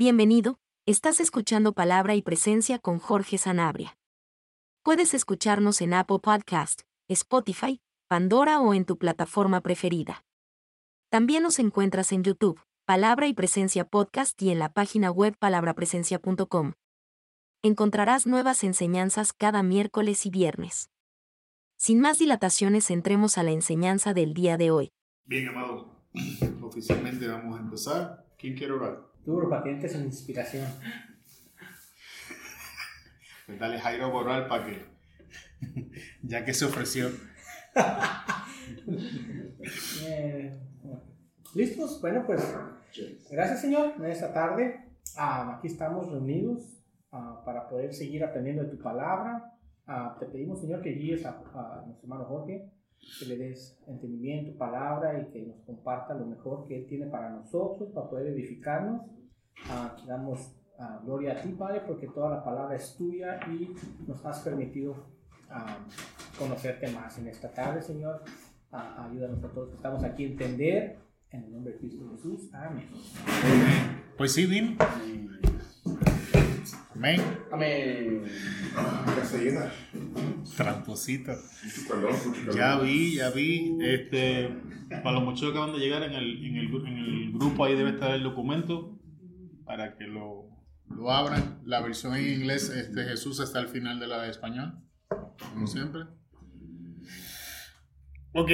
Bienvenido, estás escuchando Palabra y Presencia con Jorge Sanabria. Puedes escucharnos en Apple Podcast, Spotify, Pandora o en tu plataforma preferida. También nos encuentras en YouTube, Palabra y Presencia Podcast y en la página web palabrapresencia.com. Encontrarás nuevas enseñanzas cada miércoles y viernes. Sin más dilataciones, entremos a la enseñanza del día de hoy. Bien, amado, oficialmente vamos a empezar. ¿Quién quiere orar? Duro, para que entres en inspiración. Pues dale Jairo a orar para que, ya que se ofreció. Eh, ¿Listos? Bueno, pues gracias Señor en esta tarde. ah, aquí estamos reunidos ah, para poder seguir aprendiendo de tu palabra. Ah, te pedimos Señor que guíes a, a nuestro hermano Jorge, que le des entendimiento, palabra y que nos comparta lo mejor que Él tiene para nosotros, para poder edificarnos. Ah, damos ah, gloria a ti, Padre, porque toda la palabra es tuya y nos has permitido ah, conocerte más en esta tarde, Señor. Ah, ayúdanos a todos que estamos aquí a entender. En el nombre de Cristo Jesús. Amén. Pues sí, Vin. Amén. Amén. Castellana. Tramposita. Ya vi, ya vi. Este, para los muchachos que acaban de llegar en el, en el, en el grupo, ahí debe estar el documento para que lo, lo abran. La versión en inglés, este, Jesús está al final de la de español, como siempre. Ok.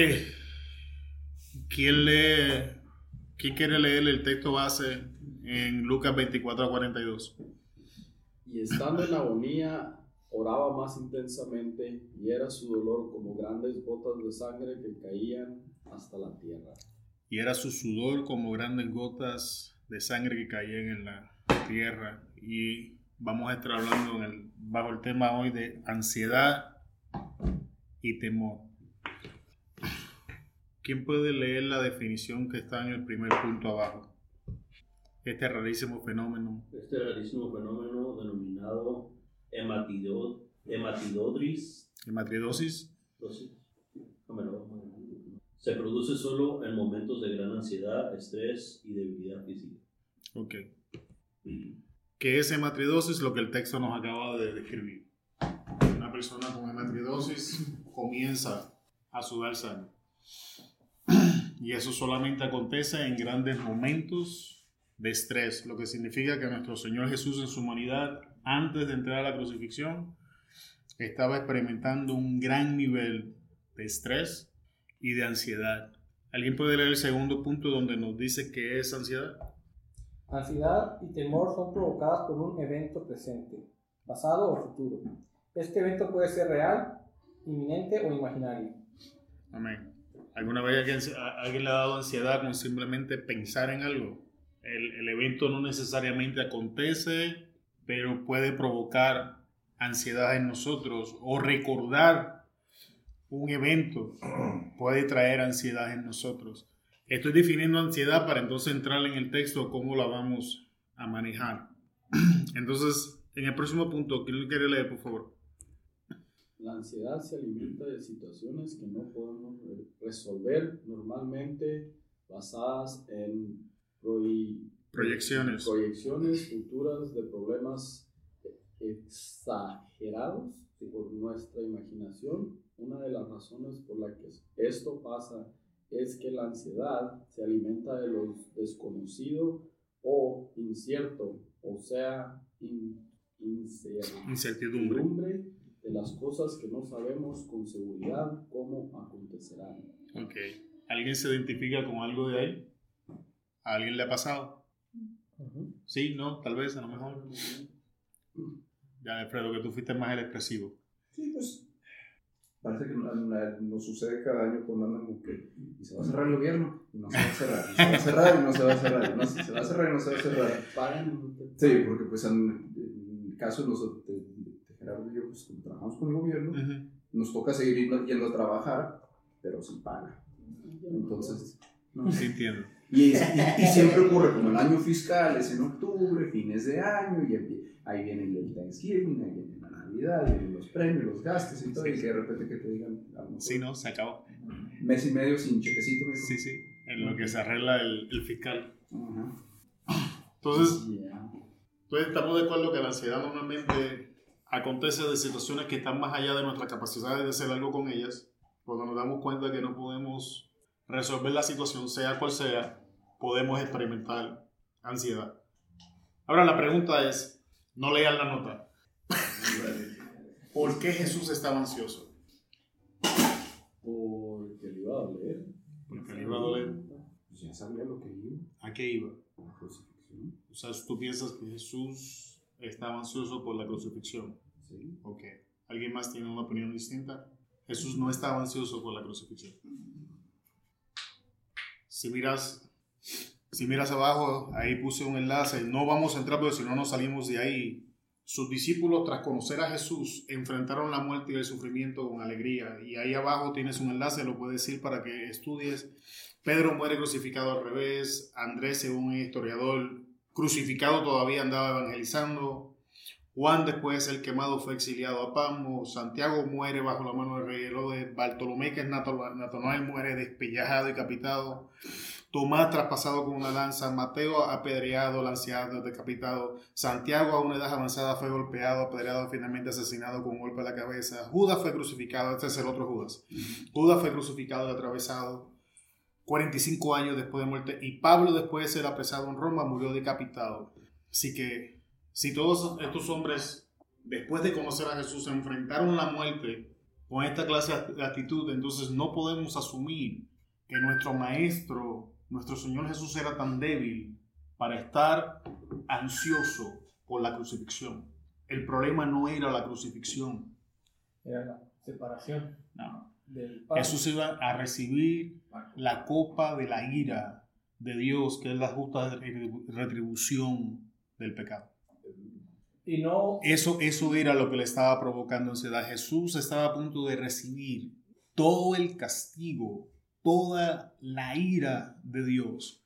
¿Quién lee? ¿Quién quiere leer el texto base en Lucas 24 a 42? Y estando en agonía, oraba más intensamente, y era su dolor como grandes gotas de sangre que caían hasta la tierra. y era su sudor como grandes gotas de sangre que caían en la tierra. Y vamos a estar hablando en el- bajo el tema hoy de ansiedad y temor. ¿Quién puede leer la definición que está en el primer punto abajo? Este rarísimo fenómeno. Este rarísimo fenómeno denominado hematido- hematidodris Hematridosis. dosis, número, se produce solo en momentos de gran ansiedad, estrés y debilidad física. Ok. ¿Qué es hematridosis? Lo que el texto nos acaba de describir. Una persona con hematridosis comienza a sudar sangre. Y eso solamente acontece en grandes momentos de estrés, lo que significa que nuestro Señor Jesús en su humanidad, antes de entrar a la crucifixión, estaba experimentando un gran nivel de estrés y de ansiedad. ¿Alguien puede leer el segundo punto donde nos dice qué es ansiedad? Ansiedad y temor son provocadas por un evento presente, pasado o futuro. Este evento puede ser real, inminente o imaginario. Amén. ¿Alguna vez alguien, alguien le ha dado ansiedad con simplemente pensar en algo? El, el evento no necesariamente acontece, pero puede provocar ansiedad en nosotros o recordar un evento puede traer ansiedad en nosotros. Estoy definiendo ansiedad para entonces entrar en el texto cómo la vamos a manejar. Entonces, en el próximo punto, ¿quién lo quiere leer, por favor? La ansiedad se alimenta de situaciones que no podemos re- resolver normalmente basadas en proy- Proyecciones. proyecciones futuras de problemas exagerados por nuestra imaginación. Una de las razones por las que esto pasa es que la ansiedad se alimenta de lo desconocido o incierto, o sea, in- incertidumbre Incertidumbre. de las cosas que no sabemos con seguridad cómo acontecerán. Ok. ¿Alguien se identifica con algo de ahí? ¿A alguien le ha pasado? Sí, no, tal vez, a lo mejor. Ya, Alfredo, que tú fuiste más el expresivo. Sí, pues. Parece que no- no- nos sucede cada año cuando andan con que y se va a cerrar el gobierno y no se va a cerrar, y se va a cerrar y no se va a cerrar, y no se, va a cerrar y no se va a cerrar. Pagan, Sí, porque pues en, en el caso de, nosotros, de, de Gerardo y yo, pues como trabajamos con el gobierno, nos toca seguir yendo, yendo a trabajar, pero sin paga. Entonces, no. Sí, entiendo. Y, es- y- y siempre ocurre como el año fiscal es en octubre, fines de año, y ahí viene el Thanksgiving, ahí viene la Navidad, vienen los premios, los gastos y todo, y que de repente que te digan, a lo mejor, Sí, no, se acabó. mes y medio sin chequecito. mijo. Sí, sí. En lo que se arregla el, el fiscal. Ajá. Entonces, Yeah. Estamos de acuerdo que la ansiedad normalmente acontece de situaciones que están más allá de nuestra capacidad de hacer algo con ellas. Cuando nos damos cuenta que no podemos resolver la situación, sea cual sea, podemos experimentar ansiedad. Ahora la pregunta es, no lean la nota. ¿Por qué Jesús estaba ansioso? Porque le iba a doler. Porque le iba a doler. Pues ya sabía lo que iba. ¿A qué iba? La crucifixión. O sea, tú piensas que Jesús estaba ansioso por la crucifixión. Sí. Ok. ¿Alguien más tiene una opinión distinta? Jesús no estaba ansioso por la crucifixión. Si miras, si miras abajo, ahí puse un enlace. No vamos a entrar porque si no nos salimos de ahí. Sus discípulos, tras conocer a Jesús, enfrentaron la muerte y el sufrimiento con alegría. Y ahí abajo tienes un enlace, lo puedes decir para que estudies. Pedro muere crucificado al revés. Andrés, según un historiador, crucificado todavía andaba evangelizando. Juan, después el quemado, fue exiliado a Pamo. Santiago muere bajo la mano del rey Herodes. Bartolomé, que es Natanael, muere despellejado y decapitado. Tomás traspasado con una lanza, Mateo apedreado, lanceado, decapitado, Santiago a una edad avanzada fue golpeado, apedreado, finalmente asesinado con un golpe a la cabeza, Judas fue crucificado, este es el otro Judas, Judas fue crucificado y atravesado 45 años después de muerte y Pablo después de ser apresado en Roma murió decapitado. Así que si todos estos hombres después de conocer a Jesús enfrentaron la muerte con esta clase de actitud, entonces no podemos asumir que nuestro maestro, nuestro Señor Jesús era tan débil para estar ansioso por la crucifixión. El problema no era la crucifixión. Era la separación No. del. Jesús iba a recibir la copa de la ira de Dios, que es la justa retribu- retribución del pecado. Y no, Eso, eso era lo que le estaba provocando ansiedad. Jesús estaba a punto de recibir todo el castigo, toda la ira de Dios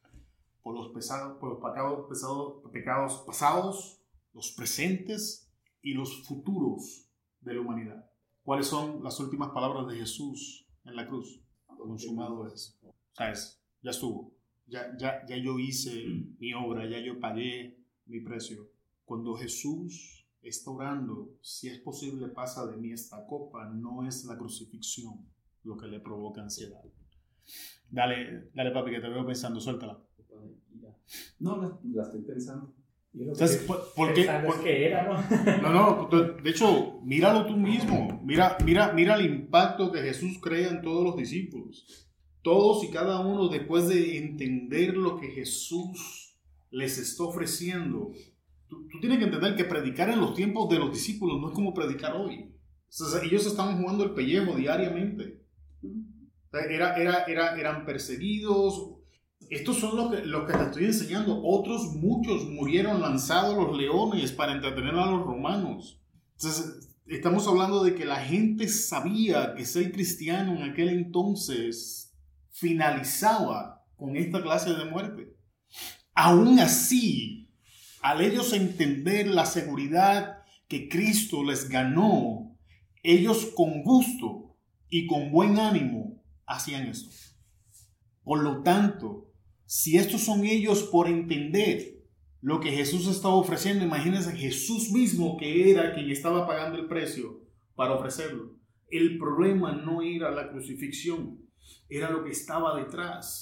por los, pesados, por los pecados, pesados, pecados pasados, los presentes y los futuros de la humanidad. ¿Cuáles son las últimas palabras de Jesús en la cruz? Consumado es. ¿Sabes? Ya estuvo. Ya, ya, ya yo hice mi obra, ya yo pagué mi precio. Cuando Jesús está orando, si es posible, pasa de mí esta copa, no es la crucifixión lo que le provoca ansiedad. Dale, dale papi, que te veo pensando, suéltala. No, la, la estoy pensando. Entonces, ¿por, por qué? por- que era, ¿no? No, no, de hecho, míralo tú mismo. Mira, mira, mira el impacto que Jesús crea en todos los discípulos. Todos y cada uno, después de entender lo que Jesús les está ofreciendo, tú, tú tienes que entender que predicar en los tiempos de los discípulos no es como predicar hoy. O sea, ellos estaban jugando el pellejo diariamente. Era, era, era, eran perseguidos. Estos son los que, los que te estoy enseñando. Otros muchos murieron lanzados los leones para entretener a los romanos. Entonces, estamos hablando de que la gente sabía que ser cristiano en aquel entonces finalizaba con esta clase de muerte. Aún así, al ellos entender la seguridad que Cristo les ganó, ellos con gusto y con buen ánimo hacían esto. Por lo tanto, si estos son ellos por entender lo que Jesús estaba ofreciendo, imagínense Jesús mismo que era quien estaba pagando el precio para ofrecerlo. El problema no era la crucifixión, era lo que estaba detrás.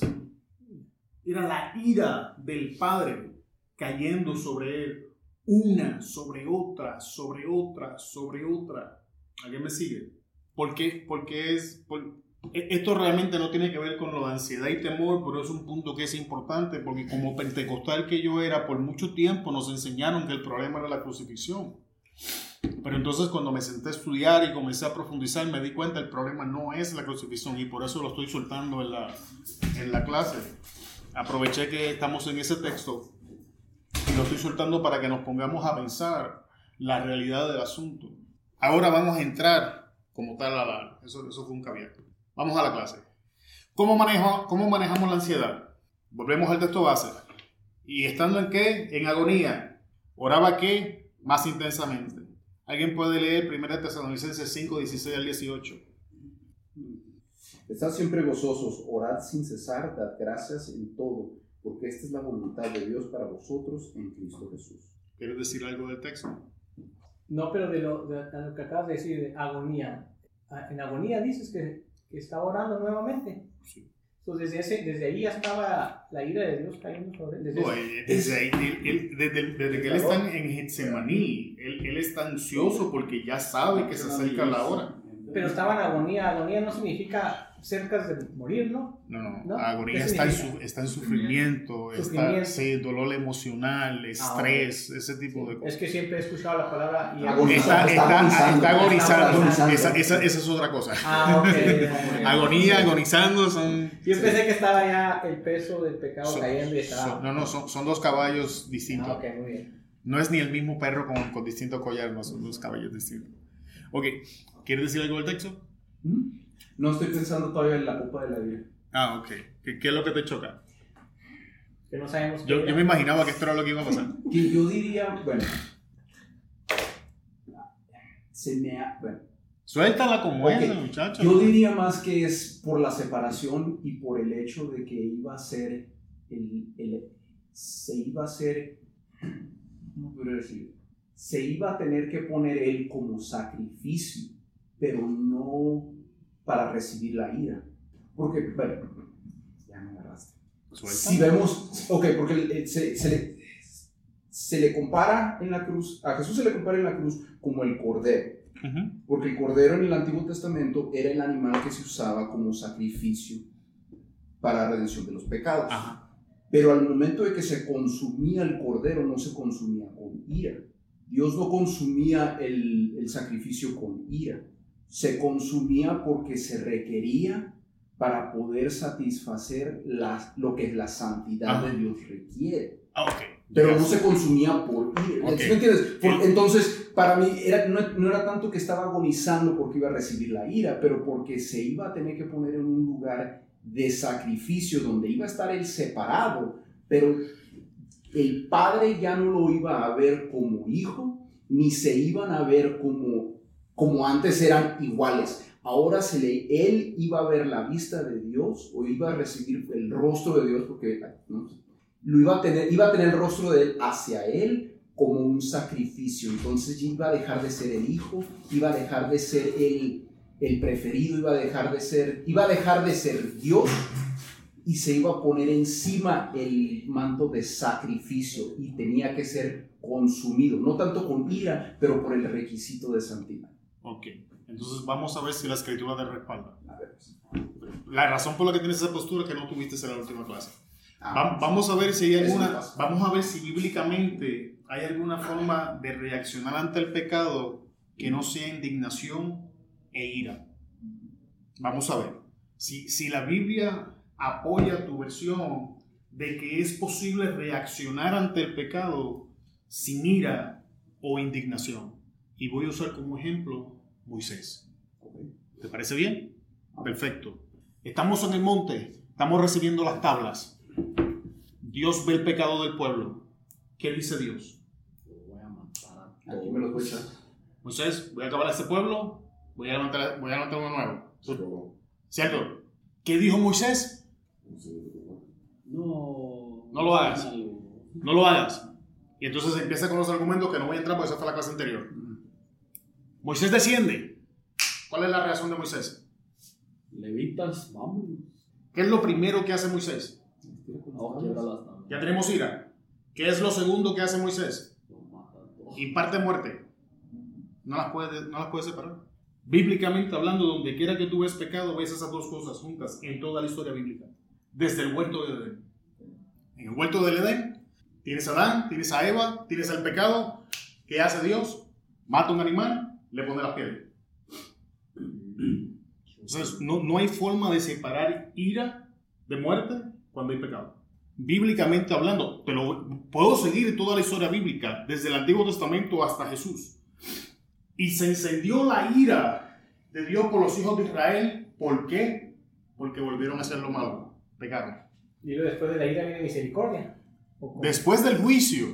Era la ira del Padre cayendo sobre él, una sobre otra, sobre otra, sobre otra. ¿Alguien me sigue? ¿Por qué? Porque es... por- esto realmente no tiene que ver con de ansiedad y temor, pero es un punto que es importante porque como pentecostal que yo era, por mucho tiempo nos enseñaron que el problema era la crucifixión. Pero entonces cuando me senté a estudiar y comencé a profundizar, me di cuenta el problema no es la crucifixión y por eso lo estoy soltando en la, en la clase. Aproveché que estamos en ese texto y lo estoy soltando para que nos pongamos a pensar la realidad del asunto. Ahora vamos a entrar como tal a la... Eso, eso fue un caveat. Vamos a la clase. ¿Cómo, manejo, ¿Cómo manejamos la ansiedad? Volvemos al texto base. ¿Y estando en qué? En agonía. ¿Oraba qué? Más intensamente. ¿Alguien puede leer 1 Tesalonicenses 5, 16 al 18? Estad siempre gozosos, orad sin cesar, dad gracias en todo, porque esta es la voluntad de Dios para vosotros en Cristo Jesús. ¿Quieres decir algo del texto? No, pero de lo, de, lo que acabas de decir, de agonía. Ah, En agonía dices que, que está orando nuevamente. Sí. Entonces, desde, ese, desde ahí ya estaba la ira de Dios cayendo sobre él. Desde No, eh, desde, ahí, él- él- desde, desde que él está en Getsemaní, él, él está ansioso porque ya sabe que se acerca la hora. pero estaba en agonía. Agonía no significa cerca de morir, ¿no? No, no, ¿No? agonía ¿Qué está en, su, está en sufrimiento, está Sufrimiento. sí, dolor emocional, estrés, ese tipo de cosas. Es que siempre he escuchado la palabra y Agonizar. Está, está, está agonizando, agonizando. Esa, esa, esa es otra cosa. Ah, ok. Agonía, agonizando son... Yo pensé que estaba ya el peso del pecado son- cayendo y estaba. son- no, no, son, son dos caballos distintos. Ah, ok, muy bien. No es ni el mismo perro con, con distinto collar, no son dos caballos distintos. Ok, ¿quieres decir algo del texto? ¿Mm? No estoy pensando todavía en la copa de la vida. Ah, ok. ¿Qué, qué es lo que te choca? Que no sabemos. Yo, yo me imaginaba que esto era lo que iba a pasar. Que yo diría, bueno, se me ha, bueno, Suéltala como Ok. es, muchacho. yo diría más que es por la separación y por el hecho de que iba a ser el, el- se iba a hacer, ¿cómo podría decir? Se iba a tener que poner él como sacrificio, pero no para recibir la ira. Porque, bueno, ya me agarraste. Suelta. Si vemos, ok, porque se, se le, se le compara en la cruz, a Jesús se le compara en la cruz como el cordero, porque el cordero en el Antiguo Testamento era el animal que se usaba como sacrificio para la redención de los pecados. Ajá. Pero al momento de que se consumía el cordero, no se consumía con ira. Dios no consumía el, el sacrificio con ira. Se consumía porque se requería para poder satisfacer la- lo que la santidad Ajá. de Dios requiere. Ah, ok. Pero no se consumía por ira. Ok. ¿Sí me entiendes? Por- entonces, para mí era, no, no era tanto que estaba agonizando porque iba a recibir la ira, pero porque se iba a tener que poner en un lugar de sacrificio donde iba a estar él separado, pero el padre ya no lo iba a ver como hijo, ni se iban a ver como, como antes eran iguales. Ahora se le, él iba a ver la vista de Dios o iba a recibir el rostro de Dios porque ¿no? lo iba a tener, iba a tener el rostro de él hacia él como un sacrificio. Entonces iba a dejar de ser el hijo, iba a dejar de ser el, el preferido, iba a dejar de ser, iba a dejar de ser Dios y se iba a poner encima el manto de sacrificio y tenía que ser consumido, no tanto con ira, pero por el requisito de santidad. Ok. Entonces vamos a ver si la escritura te respalda. Pues. La razón por la que tienes esa postura es que no tuviste en la última clase. Ah, Va- vamos a ver si hay alguna, vamos a ver si bíblicamente hay alguna forma de reaccionar ante el pecado que no sea indignación e ira. Vamos a ver. Si, si la Biblia apoya tu versión de que es posible reaccionar ante el pecado sin ira o indignación. Y voy a usar como ejemplo Moisés. ¿Te parece bien? Perfecto. Estamos en el monte, estamos recibiendo las tablas. Dios ve el pecado del pueblo. ¿Qué dice Dios? Lo voy a matar a Aquí me a echar. Moisés, voy a acabar este pueblo, voy a levantar, voy a levantar uno nuevo. ¿Cierto? ¿Qué dijo Moisés? No. No lo hagas. No lo hagas. Y entonces empieza con los argumentos que no voy a entrar porque esa fue la clase anterior. Moisés desciende. ¿Cuál es la reacción de Moisés? Levitas, vámonos. ¿Qué es lo primero que hace Moisés? No. Ya tenemos ira. ¿Qué es lo segundo que hace Moisés? Imparte muerte. No las puedes, no las puedes separar. Bíblicamente hablando, donde quiera que tú ves pecado, ves esas dos cosas juntas en toda la historia bíblica. Desde el huerto de Edén. En el huerto del Edén tienes a Adán, tienes a Eva, tienes el pecado. ¿Qué hace Dios? Mata un animal, le pone la piel. Entonces, no, no hay forma de separar ira de muerte cuando hay pecado. Bíblicamente hablando, te lo puedo seguir toda la historia bíblica, desde el Antiguo Testamento hasta Jesús. Y se encendió la ira de Dios por los hijos de Israel. ¿Por qué? Porque volvieron a hacer lo malo, pecaron. Y luego después de la ira viene misericordia. Después del juicio,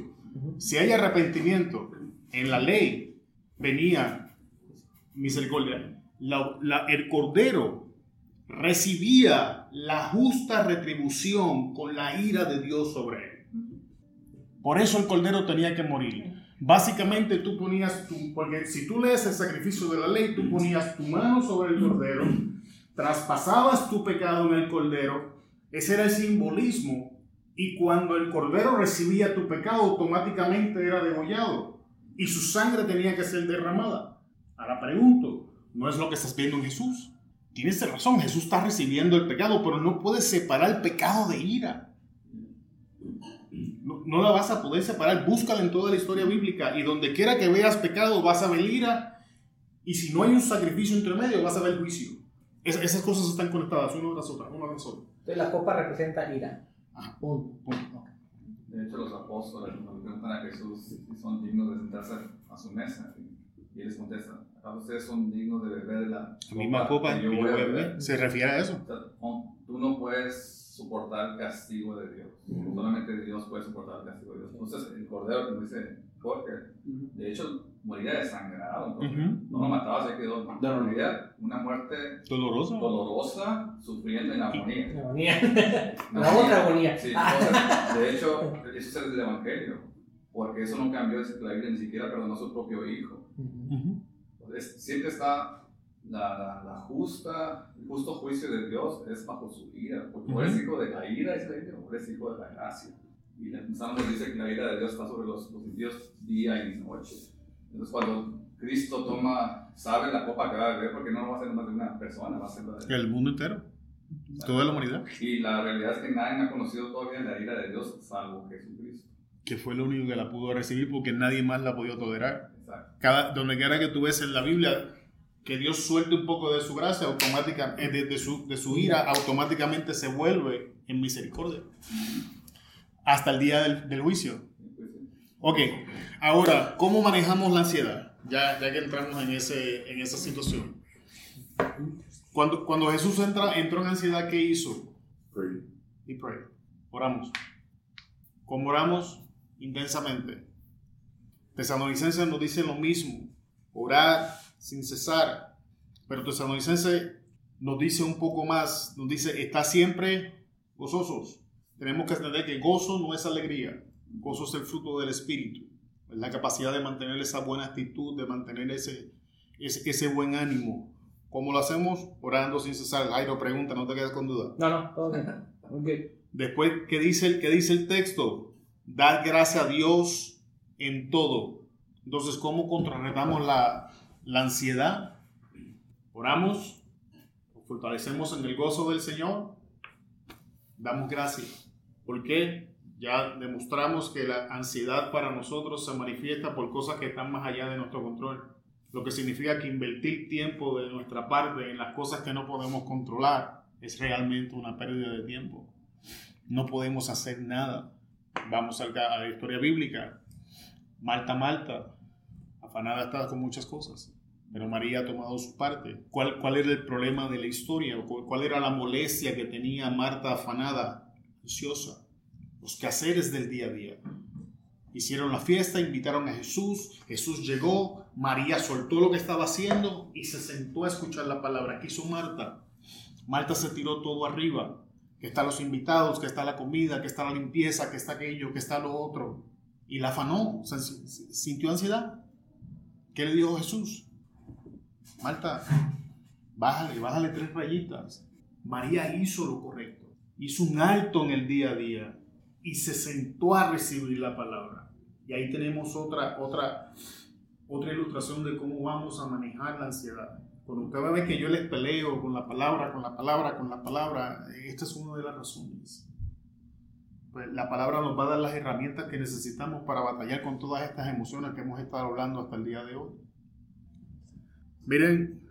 si hay arrepentimiento, en la ley venía misericordia. La- la- el cordero recibía la justa retribución con la ira de Dios sobre él. Por eso el cordero tenía que morir. Básicamente tú ponías tu, porque si tú lees el sacrificio de la ley, tú ponías tu mano sobre el cordero, traspasabas tu pecado en el cordero, ese era el simbolismo, y cuando el cordero recibía tu pecado, automáticamente era degollado, y su sangre tenía que ser derramada. Ahora pregunto, ¿no es lo que estás viendo en Jesús? Tienes razón, Jesús está recibiendo el pecado, pero no puedes separar el pecado de ira. No, no, la vas a poder separar. Búscala en toda la historia bíblica. Y donde quiera que veas pecado, vas a ver ira. Y si no hay un sacrificio entre medio, vas a ver juicio. Es, esas cosas están conectadas una tras otra, una tras otra. Entonces la copa representa ira. Ajá. Punto. Punto. De hecho, los apóstoles cuando preguntan a Jesús son dignos de sentarse a su mesa, y él les contesta, ¿acaso ustedes son dignos de beber de la misma copa que yo voy a beber. Se refiere a eso. Tú no puedes soportar el castigo de Dios. Solamente Dios puede soportar el castigo de Dios. Entonces, el cordero, como dice Jorge, de hecho, moría desangrado. No lo mataba, se quedó. Moría una muerte Doloroso. dolorosa, sufriendo en agonía. La agonía. La otra agonía. Sí, entonces, de hecho, eso es el Evangelio. Porque eso no cambió, es que la Biblia ni siquiera perdonó a su propio hijo. Ujú. Ujú. Entonces, siempre está la, la, la justa, el justo juicio de Dios es bajo su ira. Porque tú eres Ujú. hijo de la ira, Biblia, o eres hijo de la gracia. Y el Salmo dice que la ira de Dios está sobre los, los impíos día y noche. Entonces, cuando Cristo toma, sabe la copa que va a beber, porque no va a ser más de una persona, va a ser la de El mundo entero. Toda la humanidad. Y la realidad es que nadie ha conocido todavía la ira de Dios salvo Jesucristo. Que fue lo único que la pudo recibir porque nadie más la podía tolerar. Cada, donde quiera que tú ves en la Biblia que Dios suelte un poco de su gracia, automática, eh, de, de su, de su ira, automáticamente se vuelve en misericordia. Hasta el día del, del juicio. Ok, ahora, ¿cómo manejamos la ansiedad? Ya, ya que entramos en, ese, en esa situación. Cuando, cuando Jesús entra, entró en ansiedad, ¿qué hizo? Y pray. Oramos. Como oramos intensamente. Tesalonicenses nos dice lo mismo. Orar sin cesar. Pero Tesalonicense nos dice un poco más. Nos dice, está siempre gozosos. Tenemos que entender que gozo no es alegría. Gozo es el fruto del Espíritu. Es la capacidad de mantener esa buena actitud, de mantener ese, ese, ese buen ánimo. ¿Cómo lo hacemos? Orando sin cesar. Jairo pregunta, no te quedes con duda. No, no, todo bien. Bien. Después, ¿qué dice, el, ¿qué dice el texto? Dar gracias a Dios en todo. Entonces, ¿cómo contrarretamos la, la ansiedad? Oramos, fortalecemos en el gozo del Señor, damos gracias. ¿Por qué? Ya demostramos que la ansiedad para nosotros se manifiesta por cosas que están más allá de nuestro control. Lo que significa que invertir tiempo de nuestra parte en las cosas que no podemos controlar es realmente una pérdida de tiempo. No podemos hacer nada. Vamos a la historia bíblica. Marta, Marta, afanada está con muchas cosas, pero María ha tomado su parte. ¿Cuál, cuál era el problema de la historia? ¿Cuál cuál era la molestia que tenía Marta afanada, ansiosa? Los quehaceres del día a día. Hicieron la fiesta, invitaron a Jesús, Jesús llegó, María soltó lo que estaba haciendo y se sentó a escuchar la palabra. ¿Qué hizo Marta? Marta se tiró todo arriba, que están los invitados, que está la comida, que está la limpieza, que está aquello, que está lo otro. Y la afanó, sintió ansiedad. ¿Qué le dijo Jesús? Marta, bájale, bájale tres rayitas. María hizo lo correcto, hizo un alto en el día a día y se sentó a recibir la palabra. Y ahí tenemos otra, otra, otra ilustración de cómo vamos a manejar la ansiedad. Cuando cada vez que yo les peleo con la palabra, con la palabra, con la palabra, esta es una de las razones. Pues la palabra nos va a dar las herramientas que necesitamos para batallar con todas estas emociones que hemos estado hablando hasta el día de hoy. Miren,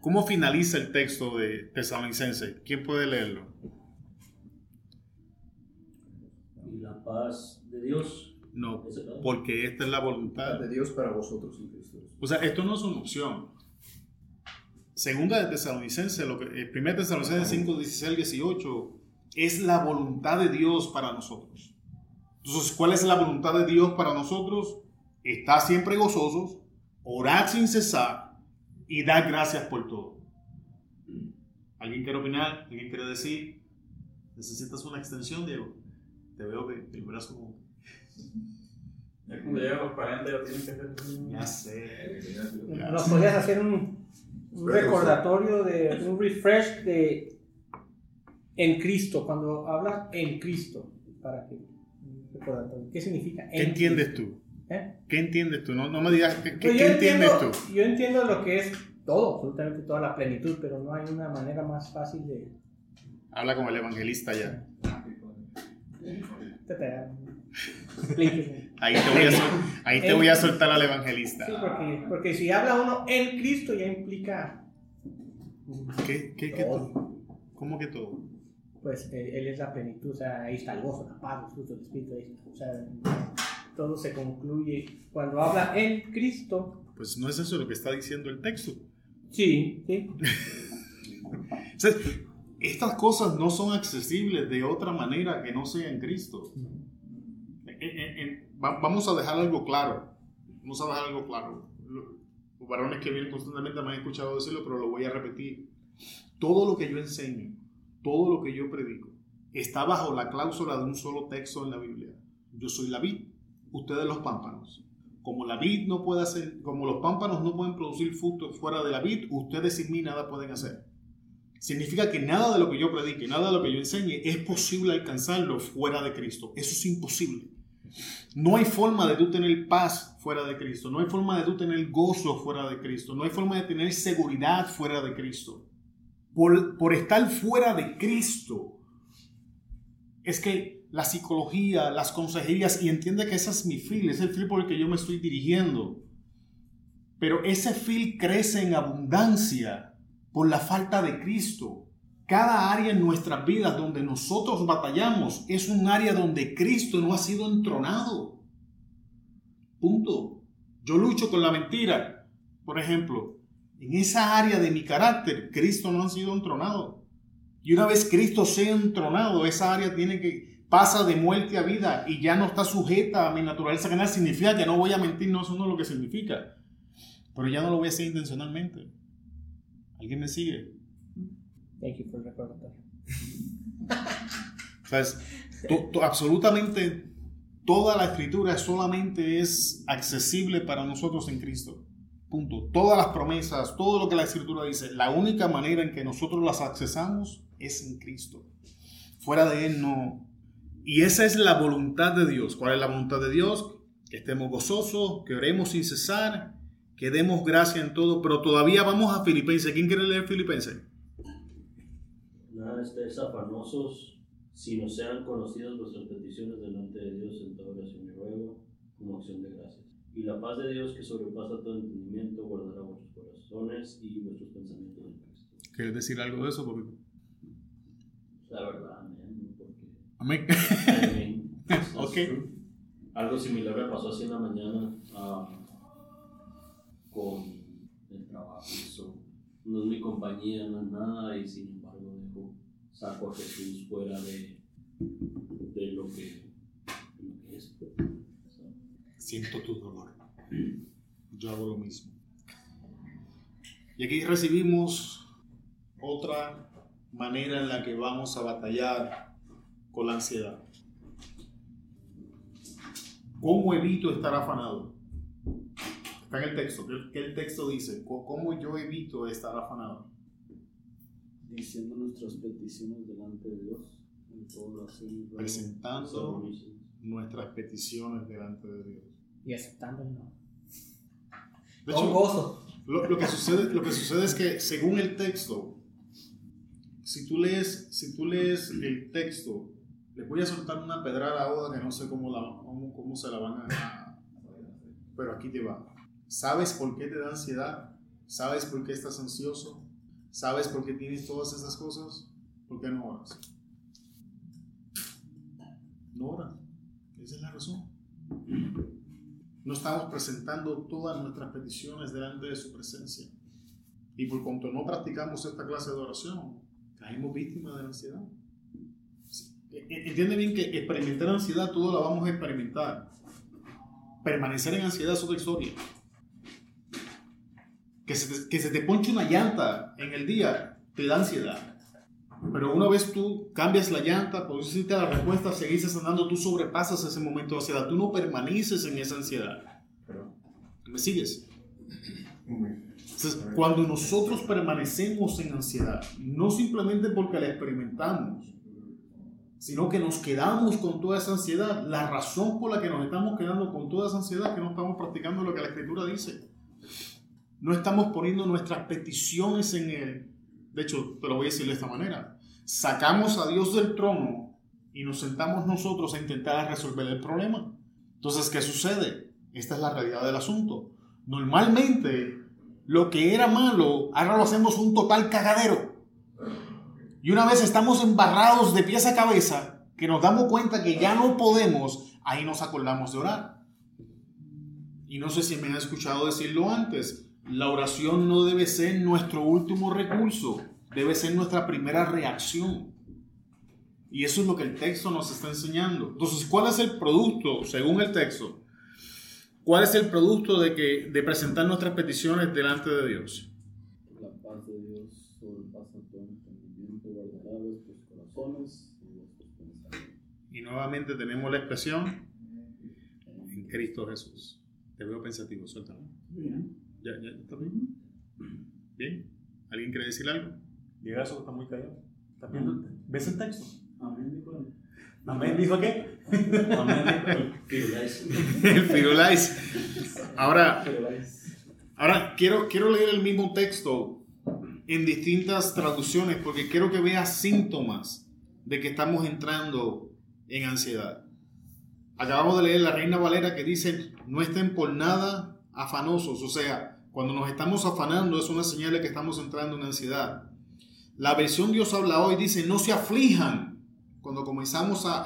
¿cómo finaliza el texto de Tesalonicense? ¿Quién puede leerlo? Y la paz de Dios. No, porque esta es la voluntad de Dios para vosotros en Cristo. O sea, esto no es una opción. Segunda de Tesalonicense, lo que, eh, primera Tesalonicense 5, 16 al 18, es la voluntad de Dios para nosotros. Entonces, ¿cuál es la voluntad de Dios para nosotros? Estar siempre gozosos, orar sin cesar y dar gracias por todo. ¿Alguien quiere opinar? ¿Alguien quiere decir? ¿Necesitas una extensión, Diego? Te veo que el brazo como... Ya cuando llega a los 40 ya tienen que hacer. Ya sé. Nos podrías hacer un, un recordatorio de un refresh de en Cristo, cuando habla en Cristo, para que. ¿Qué significa? ¿Qué en entiendes Cristo? tú? ¿Eh? ¿Qué entiendes tú? No, no me digas, ¿qué, qué- Pues qué yo entiendes tú? Yo entiendo lo que es todo, absolutamente toda la plenitud, pero no hay una manera más fácil de... Habla como el evangelista ya. Ahí te voy a, sol- ahí te voy a soltar al evangelista. Sí, porque, porque si habla uno en Cristo ya implica ¿Qué, qué, qué todo? ¿Cómo que todo? Pues eh, Él es la plenitud, o sea, ahí está el gozo, la paz, el fruto del Espíritu, ahí está. o sea, todo se concluye cuando habla en Cristo. Pues no es eso lo que está diciendo el texto. Sí, sí. O sea, estas cosas no son accesibles de otra manera que no sea en Cristo. En- en- en- va- vamos a dejar algo claro. Vamos a dejar algo claro. Lo- Los varones que vienen constantemente me han escuchado decirlo, pero lo voy a repetir. Todo lo que yo enseño, todo lo que yo predico, está bajo la cláusula de un solo texto en la Biblia. Yo soy la vid, ustedes los pámpanos. Como la vid no puede hacer, como los pámpanos no pueden producir fruto fuera de la vid, ustedes sin mí nada pueden hacer. Significa que nada de lo que yo predique, nada de lo que yo enseñe es posible alcanzarlo fuera de Cristo. Eso es imposible. No hay forma de tú tener paz fuera de Cristo. No hay forma de tú tener gozo fuera de Cristo. No hay forma de tener seguridad fuera de Cristo. Por, estar fuera de Cristo, es que la psicología, las consejerías, y entiende que ese es mi feel, es el feel por el que yo me estoy dirigiendo. Pero ese feel crece en abundancia por la falta de Cristo. Cada área en nuestras vidas donde nosotros batallamos es un área donde Cristo no ha sido entronado. Punto. Yo lucho con la mentira. Por ejemplo, en esa área de mi carácter, Cristo no ha sido entronado. Y una vez Cristo sea entronado, esa área tiene que pasa de muerte a vida y ya no está sujeta a mi naturaleza carnal. Significa que no voy a mentir, no, eso no es lo que significa. Pero ya no lo voy a hacer intencionalmente. ¿Alguien me sigue? Thank you for the recordatorio. O sea, es- to- to- absolutamente toda la escritura solamente es accesible para nosotros en Cristo. Punto. Todas las promesas, todo lo que la escritura dice, la única manera en que nosotros las accesamos es en Cristo. Fuera de Él no. Y esa es la voluntad de Dios. ¿Cuál es la voluntad de Dios? Que estemos gozosos, que oremos sin cesar, que demos gracia en todo, pero todavía vamos a Filipenses. ¿Quién quiere leer Filipenses? Nada estéis afanosos, sino sean conocidas vuestras peticiones delante de Dios en toda oración y ruego, como acción de gracias. Y la paz de Dios, que sobrepasa todo entendimiento, guardará vuestros corazones y vuestros pensamientos en Cristo. ¿Quieres decir algo de eso? Porque... La verdad, amén, porque Amén. Ok. Algo similar me pasó así en la mañana ah, con el trabajo. Eso no es mi compañía, no es nada, y sin embargo dejo, saco a Jesús fuera de, de lo que, de lo que es. Siento tu dolor. Yo hago lo mismo. Y aquí recibimos otra manera en la que vamos a batallar con la ansiedad. ¿Cómo evito estar afanado? Está en el texto. ¿Qué, el texto dice? ¿Cómo yo evito estar afanado? diciendo nuestras peticiones delante de Dios en toda oración y ruego. Presentando nuestras peticiones delante de Dios. Y aceptando el no. De Con gozo. Lo, lo que sucede, lo que sucede es que según el texto, si tú lees, si tú lees el texto, les voy a soltar una pedrada ahora que no sé cómo, la, cómo, cómo se la van a... Pero aquí te va. ¿Sabes por qué te da ansiedad? ¿Sabes por qué estás ansioso? ¿Sabes por qué tienes todas esas cosas? ¿Por qué no oras? No oras. Esa es la razón. No estamos presentando todas nuestras peticiones delante de su presencia. Y por cuanto no practicamos esta clase de oración, caímos víctimas de la ansiedad. E- e- Entiende bien que experimentar ansiedad, todo la vamos a experimentar. Permanecer en ansiedad es otra historia. Que se, te, que se te ponche una llanta en el día te da ansiedad. Pero una vez tú cambias la llanta, pusiste la respuesta, seguís andando, tú sobrepasas ese momento de ansiedad. Tú no permaneces en esa ansiedad. ¿Me sigues? Entonces, cuando nosotros permanecemos en ansiedad, no simplemente porque la experimentamos, sino que nos quedamos con toda esa ansiedad, la razón por la que nos estamos quedando con toda esa ansiedad es que no estamos practicando lo que la escritura dice. No estamos poniendo nuestras peticiones en Él. De hecho, te lo voy a decir de esta manera. Sacamos a Dios del trono y nos sentamos nosotros a intentar resolver el problema. Entonces, ¿qué sucede? Esta es la realidad del asunto. Normalmente, lo que era malo, ahora lo hacemos un total cagadero. Y una vez estamos embarrados de pies a cabeza, que nos damos cuenta que ya no podemos, ahí nos acordamos de orar. Y no sé si me han escuchado decirlo antes, la oración no debe ser nuestro último recurso, debe ser nuestra primera reacción. Y eso es lo que el texto nos está enseñando. Entonces, ¿cuál es el producto, según el texto? ¿Cuál es el producto de, que, de presentar nuestras peticiones delante de Dios? La paz de Dios sobrepasa todo entendimiento, guardará vuestros corazones y vuestros pensamientos. Y nuevamente tenemos la expresión en Cristo Jesús. Te veo pensativo, suéltame. Bien. ¿Ya, ya está bien? ¿Bien? ¿Alguien quiere decir algo? Llega eso, está muy callado. ¿Estás viendo? ¿Ves el texto? Amén, dijo él. Amén, ¿dijo qué? Amén, dijo el Firulais. Ahora, ahora quiero, quiero leer el mismo texto en distintas traducciones porque quiero que veas síntomas de que estamos entrando en ansiedad. Acabamos de leer la Reina Valera que dice, no estén por nada afanosos, o sea, cuando nos estamos afanando es una señal de que estamos entrando en ansiedad. La versión Dios habla hoy dice, no se aflijan. Cuando comenzamos a,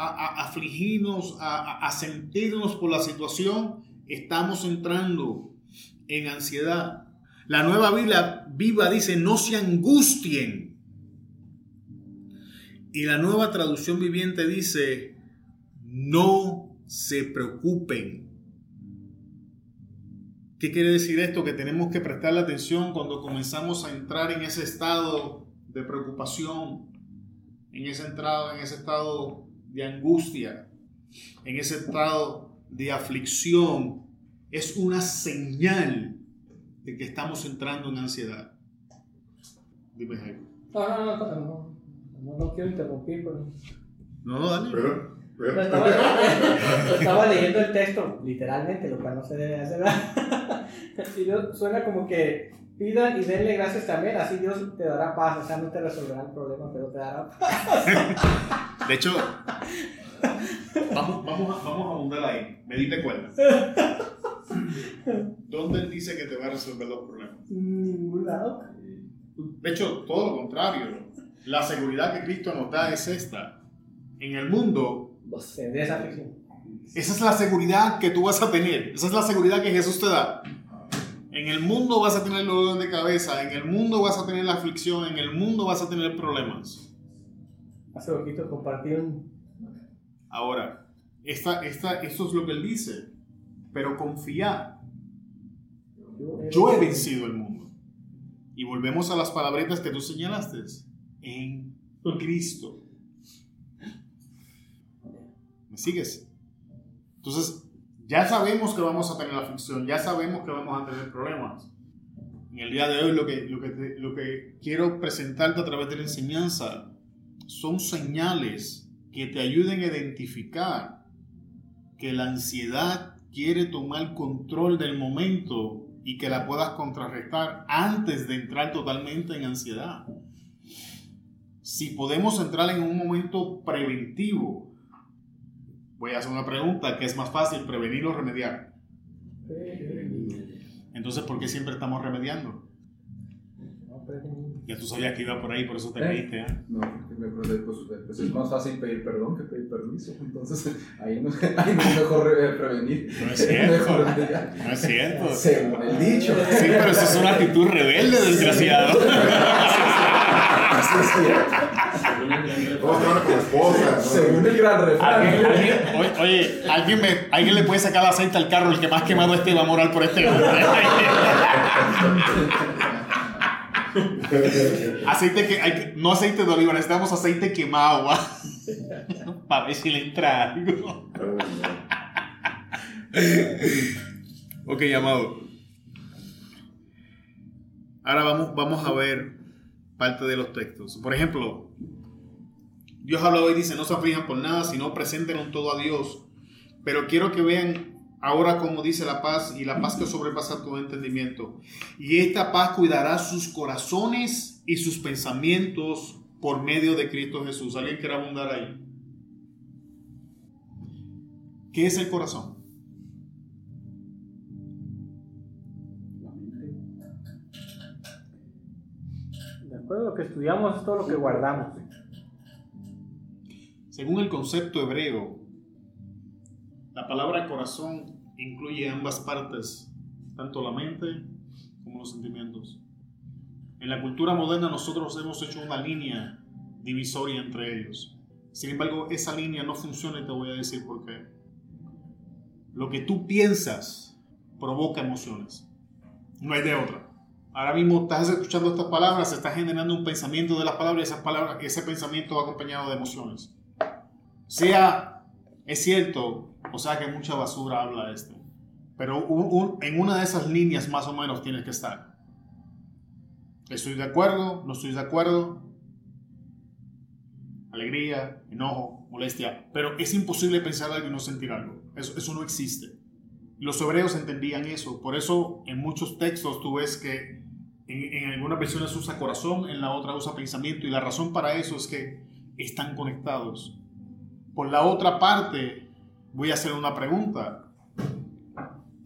afligirnos, a, a- a sentirnos por la situación, estamos entrando en ansiedad. La nueva Biblia viva dice, no se angustien. Y la nueva traducción viviente dice, no se preocupen. ¿Qué quiere decir esto? Que tenemos que prestarle atención cuando comenzamos a entrar en ese estado de preocupación, en ese, entrado, en ese estado de angustia, en ese estado de aflicción. Es una señal de que estamos entrando en ansiedad. Dime, Jaime. No, no, no, no, no, no, no quiero interrumpir, pero... No, no, dale. Pero, Estaba, estaba leyendo el texto, literalmente, lo cual no se debe hacer. Y Dios- suena como que pidan y denle gracias también, así Dios te dará paz. O sea, no te resolverá el problema, pero te dará paz. De hecho, vamos, vamos, a, vamos a abundar ahí. Me diste cuenta. ¿Dónde él dice que te va a resolver los problemas? Ningún lado. De hecho, todo lo contrario. La seguridad que Cristo nos da es esta. En el mundo, Tendré esa aflicción. esa es la seguridad que tú vas a tener. Esa es la seguridad que Jesús te da. En el mundo vas a tener el dolor de cabeza. En el mundo vas a tener la aflicción. En el mundo vas a tener problemas. Hace poquito compartí un. Ahora, esta, esta, esto es lo que él dice. Pero confía. Yo he vencido el mundo. Y volvemos a las palabritas que tú señalaste. En Cristo. ¿Me sigues? Entonces, ya sabemos que vamos a tener aflicción, ya sabemos que vamos a tener problemas. En el día de hoy lo que, lo que, te- lo que quiero presentarte a través de la enseñanza son señales que te ayuden a identificar que la ansiedad quiere tomar control del momento y que la puedas contrarrestar antes de entrar totalmente en ansiedad. Si podemos entrar en un momento preventivo, voy a hacer una pregunta, ¿qué es más fácil, prevenir o remediar? Entonces, ¿por qué siempre estamos remediando? Ya tú sabías que iba por ahí, por eso te reíste, ¿eh? No, porque pues, pues es más fácil pedir perdón que pedir permiso. Entonces, ahí no, ahí no es mejor eh, prevenir. No es cierto. No es cierto. Según el dicho. Sí, pero eso es una actitud rebelde, desgraciado. Así es cierto. Según el gran ¿Cómo te van con esposa? ¿no? Según el gran refrán. ¿Alguien, alguien- oye, oye, ¿alguien, me, alguien le puede sacar el aceite al carro, el que más quemado esté va a morar por este hombre. aceite que, hay no aceite de oliva, necesitamos aceite quemado, ¿va? Para ver si le entra algo. Ok, amado. Ahora vamos, vamos a ver parte de los textos. Por ejemplo, Dios habla hoy y dice, no se aflijan por nada, sino presenten todo a Dios. Pero quiero que vean ahora cómo dice la paz y la paz que sobrepasa todo entendimiento. Y esta paz cuidará sus corazones y sus pensamientos por medio de Cristo Jesús. ¿Alguien quiere abundar ahí? ¿Qué es el corazón? De acuerdo lo que estudiamos es todo lo que guardamos. Según el concepto hebreo, la palabra corazón incluye ambas partes, tanto la mente como los sentimientos. En la cultura moderna nosotros hemos hecho una línea divisoria entre ellos. Sin embargo, esa línea no funciona y te voy a decir por qué. Lo que tú piensas provoca emociones. No hay de otra. Ahora mismo estás escuchando estas palabras, se está generando un pensamiento de las palabras y esas palabras, ese pensamiento va acompañado de emociones sea, es cierto, o sea que mucha basura habla este, pero en una de esas líneas más o menos tienes que estar. Estoy de acuerdo, no estoy de acuerdo, alegría, enojo, molestia, pero es imposible pensar algo y no sentir algo. Eso, eso no existe. Los hebreos entendían eso, por eso en muchos textos tú ves que en, en algunas usa corazón, en la otra usa pensamiento, y la razón para eso es que están conectados. Por la otra parte, voy a hacer una pregunta.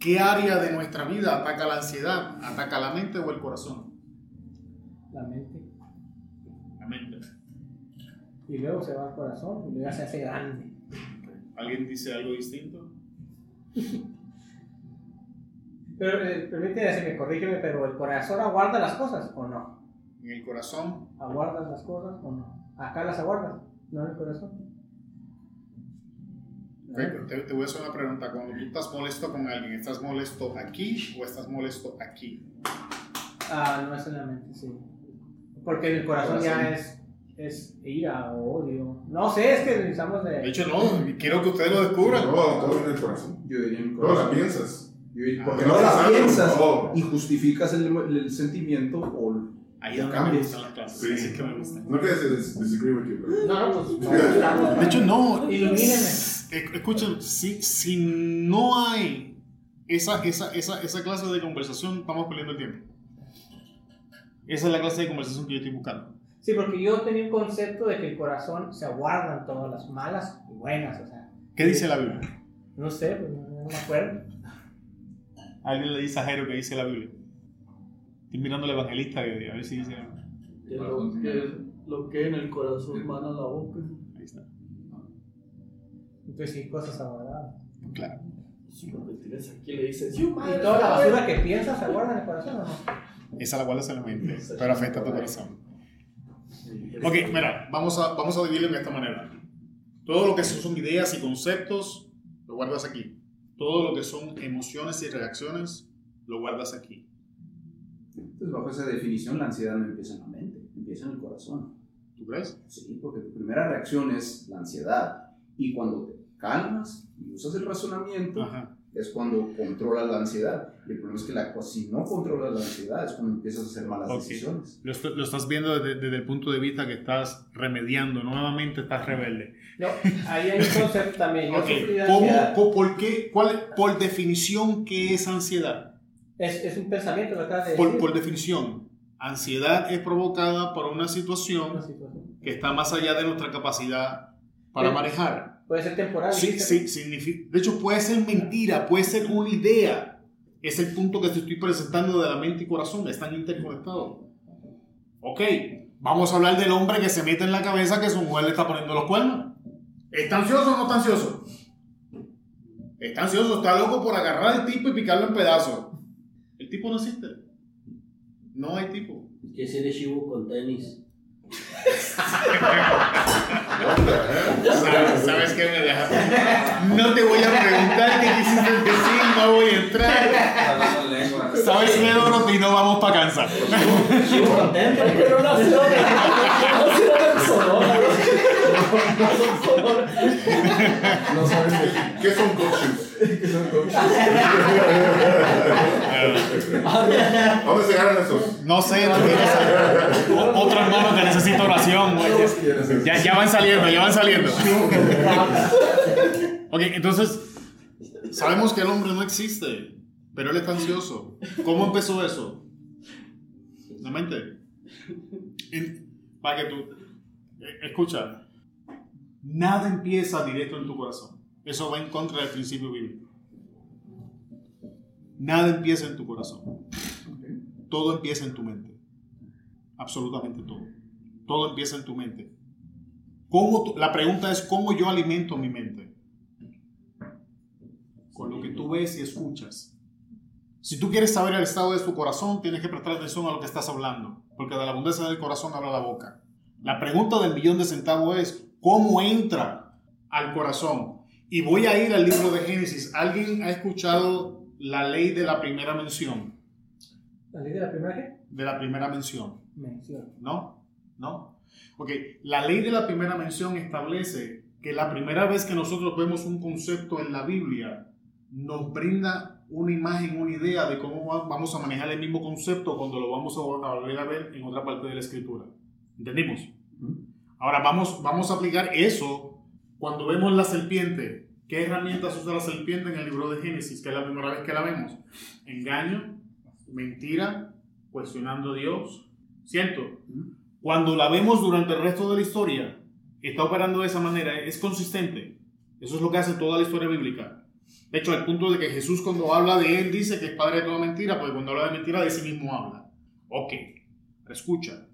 ¿Qué área de nuestra vida ataca la ansiedad? ¿Ataca la mente o el corazón? La mente. La mente. Y luego se va al corazón y luego se hace grande. ¿Alguien dice algo distinto? Pero eh, permíteme, si me corrígeme, pero ¿el corazón aguarda las cosas o no? En el corazón, ¿Aguardas las cosas o no? Acá las aguardas, no en el corazón. Te, te- te voy a hacer una pregunta. Cuando tú estás molesto con alguien, ¿estás molesto aquí o estás molesto aquí? Ah, no es en la mente, sí. Porque en el corazón, Corazón. ya es, es ira o odio. No sé, es que necesitamos De de... hecho, no, quiero que ustedes lo descubran. No, todo en el corazón. Yo diría en el No la corazón. piensas. Yo diría- Ah, porque no no la sabes, piensas no. y justificas el, el sentimiento o Ahí donde me gustan las clases. Sí. Así que me gustan. No quieres dis- disagree with you, pero- No, no, pues... no, De hecho, no. Ilumíneme. Eh, Escuchen, si, si no hay esa, esa, esa, esa clase de conversación, estamos perdiendo el tiempo. Esa es la clase de conversación que yo estoy buscando. Sí, porque yo tenía un concepto de que el corazón se aguardan todas las malas y buenas, o sea... ¿Qué dice la Biblia? No sé, pues no, no me acuerdo. Alguien le dice a Jairo que dice la Biblia. Estoy mirando al evangelista a ver si dice. Lo que, lo que en el corazón mana la boca. Entonces sí, cosas aguardadas. Claro. Si lo aquí le dices, ¿Y toda la madre". basura que piensas se aguarda en el corazón o no? Esa la guardas en la mente, pero afecta a tu corazón. Ok, mira, vamos a, vamos a dividirlo de esta manera. Todo lo que son ideas y conceptos, lo guardas aquí. Todo lo que son emociones y reacciones, lo guardas aquí. Entonces, bajo esa definición, la ansiedad no empieza en la mente, empieza en el corazón. ¿Tú crees? Sí, porque tu primera reacción es la ansiedad. Y cuando te calmas y usas el razonamiento, Ajá. es cuando controlas la ansiedad. Y el problema es que la, si no controlas la ansiedad, es cuando empiezas a hacer malas decisiones. Lo, est- lo estás viendo desde, desde el punto de vista que estás remediando, nuevamente estás rebelde. No, ahí hay un concepto también. Yo ¿Cómo, por, qué, cuál, por definición, ¿qué es ansiedad? Es, es un pensamiento lo acabas de Por, decir. por definición, ansiedad es provocada por una Una situación situación. que está más allá de nuestra capacidad para Sí. manejar. Puede ser temporal. Sí, sí, significa, de hecho, puede ser mentira, puede ser una idea. Es el punto que te estoy presentando de la mente y corazón, están interconectados. Ok, vamos a hablar del hombre que se mete en la cabeza que su mujer le está poniendo los cuernos. ¿Está ansioso o no está ansioso? Está ansioso, está loco por agarrar al tipo y picarlo en pedazos. El tipo no existe. No hay tipo. ¿Qué serie Shibu con tenis? ¿Sabes, ¿Sabes qué me deja? No te voy a preguntar qué quisiste decir, no voy a entrar. ¿Sabes qué, Dorothy? No vamos para Kansas. Pero no sé dónde. No sé dónde en Sonora, bro. No sabes qué- son coaches. ¿Qué son coaches? ¿A ¿Dónde se ganan esos? No sé, no tienes o- otro hermano que necesita oración. güey. Ya, ya van saliendo, ya van saliendo. Ok, entonces, sabemos que el hombre no existe, pero él está ansioso. ¿Cómo empezó eso? La mente. En- para que tú. eh, Escucha, nada empieza directo en tu corazón. Eso va en contra del principio bíblico. Nada empieza en tu corazón. Todo empieza en tu mente. Absolutamente todo. Todo empieza en tu mente. ¿Cómo la pregunta es cómo yo alimento mi mente. Con lo que tú ves y escuchas. Si tú quieres saber el estado de tu corazón, tienes que prestar atención a lo que estás hablando, porque de la abundancia del corazón habla la boca. La pregunta del millón de centavos es, ¿cómo entra al corazón? Y voy a ir al libro de Génesis. ¿Alguien ha escuchado la ley de la primera mención? ¿La ley de la primera qué? De la primera mención. Mención. ¿No? ¿No? Ok, la ley de la primera mención establece que la primera vez que nosotros vemos un concepto en la Biblia, nos brinda una imagen, una idea de cómo va- vamos a manejar el mismo concepto cuando lo vamos a volver a ver en otra parte de la escritura. ¿Entendimos? Ahora vamos, vamos a aplicar eso cuando vemos la serpiente. ¿Qué herramientas usa la serpiente en el libro de Génesis? Que es la primera vez que la vemos. Engaño, mentira, cuestionando a Dios. ¿Cierto? Cuando la vemos durante el resto de la historia, está operando de esa manera, es consistente. Eso es lo que hace toda la historia bíblica. De hecho, al punto de que Jesús cuando habla de él dice que es padre de toda mentira, porque cuando habla de mentira de sí mismo habla. Ok, escucha.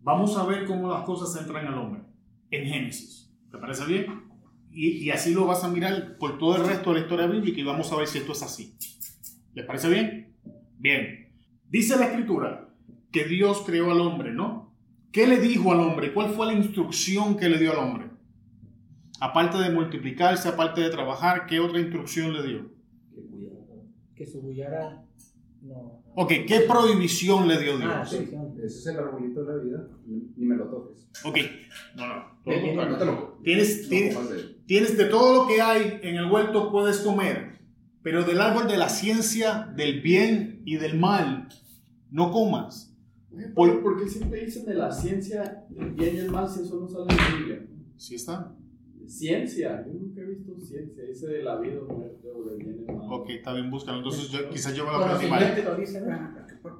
Vamos a ver cómo las cosas entran al hombre en Génesis. ¿Te parece bien? Y, así lo vas a mirar por todo el resto de la historia bíblica y vamos a ver si esto es así. ¿Les parece bien? Bien. Dice la escritura que Dios creó al hombre, ¿no? ¿Qué le dijo al hombre? ¿Cuál fue la instrucción que le dio al hombre? Aparte de multiplicarse, aparte de trabajar, ¿qué otra instrucción le dio? Que bullara. No. Ok, ¿qué prohibición le dio Ah, Dios? sí. Ese es el arbolito de la vida. Ni me lo toques. Ok, no, no. todo lo No contrario. te lo Tienes, no tienes, tienes de todo lo que hay en el huerto puedes comer, pero del árbol de la ciencia, del bien y del mal, no comas. ¿Por, ¿Por qué siempre dicen de la ciencia, del bien y el mal, si eso no sale en la Biblia? ¿Sí está? Ciencia, he visto ciencia, ese de la vida o muerte o del bien y el mal. Ok, está bien, búscalo. Entonces yo, quizás yo me lo aprendí mal.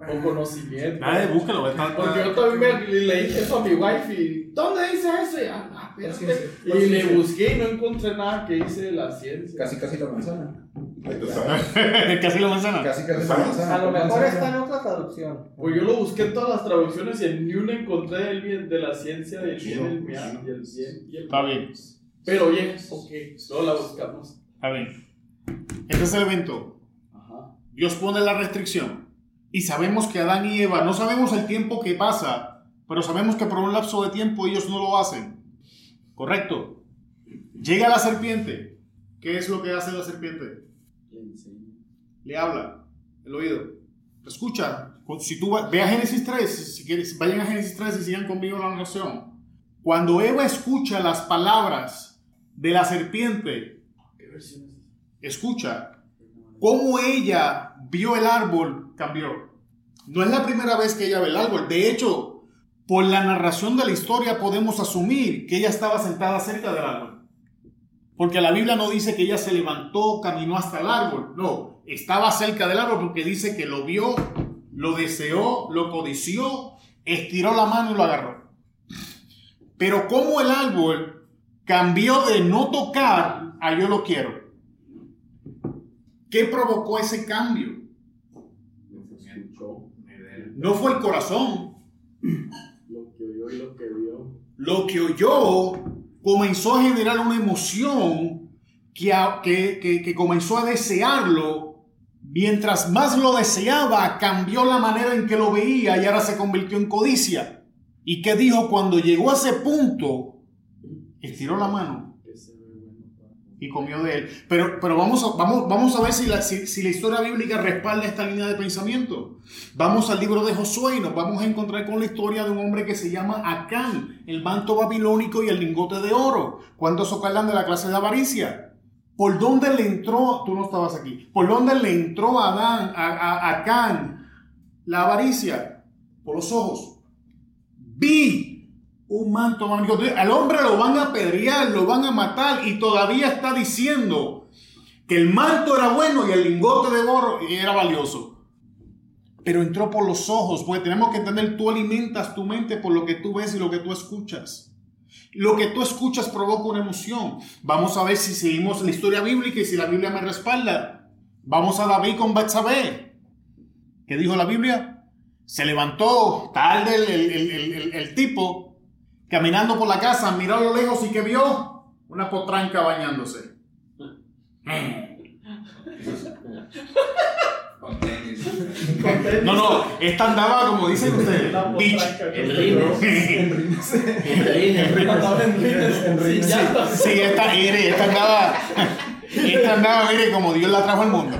O conocimiento. Nada, búscalo. está- Porque yo también me, le le dije eso a mi wife y ¿dónde dice eso? Y, ah, ah, espérate. y le busqué y no encontré nada que dice de la ciencia. Casi, casi la manzana. Casi la manzana. Casi, casi la manzana. A lo mejor está en otra traducción. Pues yo lo busqué en todas las traducciones y en ni una encontré del bien, de la ciencia del bien, el y el bien y el Está mal. bien, Pero oye, ok, luego la buscamos. está bien. Este es el evento. Ajá. Dios pone la restricción. Y sabemos que Adán y Eva, no sabemos el tiempo que pasa, pero sabemos que por un lapso de tiempo ellos no lo hacen. ¿Correcto? Llega la serpiente. ¿Qué es lo que hace la serpiente? Le enseño. Le habla, el oído. Escucha, si tú ve a Génesis 3, si quieres, vayan a Génesis 3 y sigan conmigo la narración. Cuando Eva escucha las palabras de la serpiente, escucha cómo ella vio el árbol cambió. No es la primera vez que ella ve el árbol. De hecho, por la narración de la historia podemos asumir que ella estaba sentada cerca del árbol. Porque la Biblia no dice que ella se levantó, caminó hasta el árbol. No, estaba cerca del árbol porque dice que lo vio, lo deseó, lo codició, estiró la mano y lo agarró. Pero como el árbol cambió de no tocar a yo lo quiero. ¿Qué provocó ese cambio? No fue el corazón. lo que oyó y lo que vio. Lo que oyó comenzó a generar una emoción que, a- que, que- que comenzó a desearlo. Mientras más lo deseaba, cambió la manera en que lo veía y ahora se convirtió en codicia. ¿Y qué dijo cuando llegó a ese punto? Estiró la mano y comió de él. Pero, pero vamos, a, vamos, vamos a ver si la, si, si la historia bíblica respalda esta línea de pensamiento. Vamos al libro de Josué y nos vamos a encontrar con la historia de un hombre que se llama Acán, el manto babilónico y el lingote de oro. ¿Cuántos hablan de la clase de avaricia? ¿Por dónde le entró? Tú no estabas aquí. ¿Por dónde le entró a Adán, a, a- a Acán la avaricia? Por los ojos. Vi un manto magnífico. Al hombre lo van a apedrear, lo van a matar y todavía está diciendo que el manto era bueno y el lingote de oro era valioso. Pero entró por los ojos, porque tenemos que entender, tú alimentas tu mente por lo que tú ves y lo que tú escuchas. Lo que tú escuchas provoca una emoción. Vamos a ver si seguimos la historia bíblica y si la Biblia me respalda. Vamos a David con Betsabé. ¿Qué dijo la Biblia? Se levantó tarde el, el- el- tipo, caminando por la casa, miró a lo lejos y que vio una potranca bañándose. Con tenis. No, no, esta andaba como dicen ustedes, bitch. En rines. En rines. En rines. Sí, esta, mire, esta andaba, esta andaba, mire, como Dios la trajo al mundo.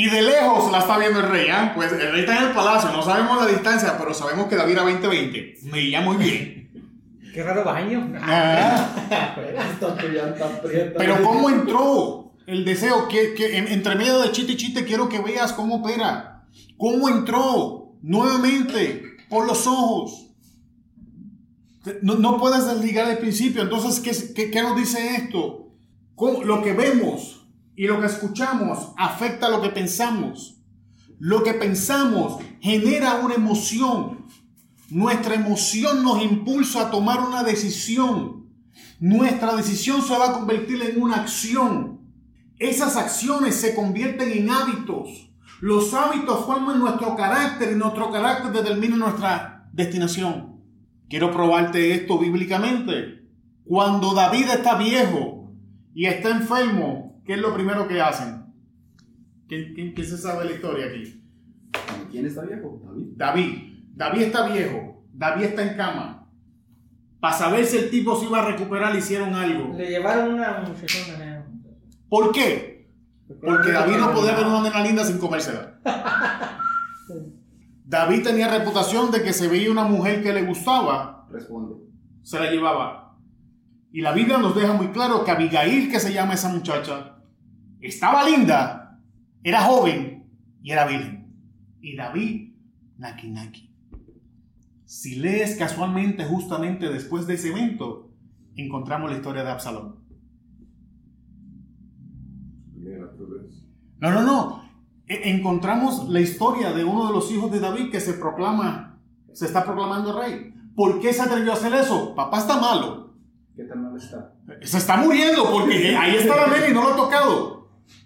Y de lejos la está viendo el rey, ¿ah? Pues el rey está en el palacio, no sabemos la distancia, pero sabemos que David era 20-20. Me iría muy bien. Qué raro baño. Ah, pero ¿cómo entró el deseo? Que, que en- entre medio de chiste y chiste quiero que veas cómo opera. ¿Cómo entró? Nuevamente, por los ojos. No, no puedes desligar el principio. Entonces, ¿qué, qué, qué nos dice esto? ¿Cómo- lo que vemos y lo que escuchamos afecta lo que pensamos. Lo que pensamos genera una emoción. Nuestra emoción nos impulsa a tomar una decisión. Nuestra decisión se va a convertir en una acción. Esas acciones se convierten en hábitos. Los hábitos forman nuestro carácter y nuestro carácter determina nuestra destinación. Quiero probarte esto bíblicamente. Cuando David está viejo y está enfermo, ¿qué es lo primero que hacen? ¿Quién, se sabe la historia aquí? ¿Quién está viejo? David. David. David está viejo. David está en cama. Para saber si el tipo se iba a recuperar, le hicieron algo. Le llevaron una muchachona. nena. ¿Por qué? Porque David no podía ver una nena linda sin comérsela. David tenía reputación de que se veía una mujer que le gustaba, Responde. se la llevaba. Y la Biblia nos deja muy claro que Abigail, que se llama esa muchacha, estaba linda, era joven y era virgen. Y David, naki naki. Si lees casualmente, justamente después de ese evento, encontramos la historia de Absalón. No, no, no. E- encontramos la historia de uno de los hijos de David que se proclama, se está proclamando rey. ¿Por qué se atrevió a hacer eso? Papá está malo. ¿Qué tan mal está? Se está muriendo porque ahí está la y no lo ha tocado.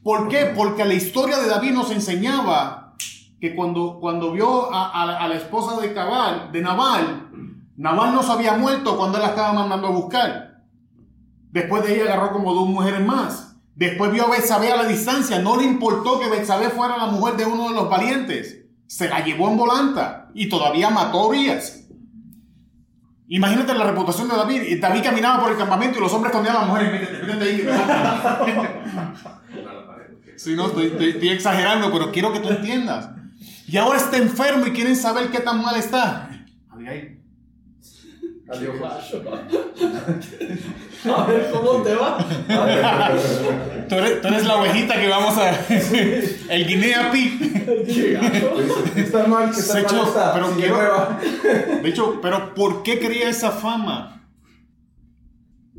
¿Por qué? Porque la historia de David nos enseñaba que cuando, cuando vio a, a la- esposa de Cabal, de Nabal, Nabal no se había muerto cuando él la estaba mandando a buscar. Después de ella agarró como dos mujeres más. Después vio a Betsabé a la distancia. No le importó que Betsabé fuera la mujer de uno de los valientes. Se la llevó en volanta y todavía mató a Urias. Imagínate la reputación de David. Y David caminaba por el campamento y los hombres escondían a las mujeres. Métete, métete ahí. Sí, no, estoy, estoy- estoy exagerando, pero quiero que tú entiendas. Y ahora está enfermo y quieren saber qué tan mal está. Abigail. Adiós. A ver cómo te va. Tú eres, tú eres la ovejita que vamos a. El guinea pig. Está mal, que está Se mal está. pero Sigue quiero- nueva. De hecho, pero ¿por qué quería esa fama?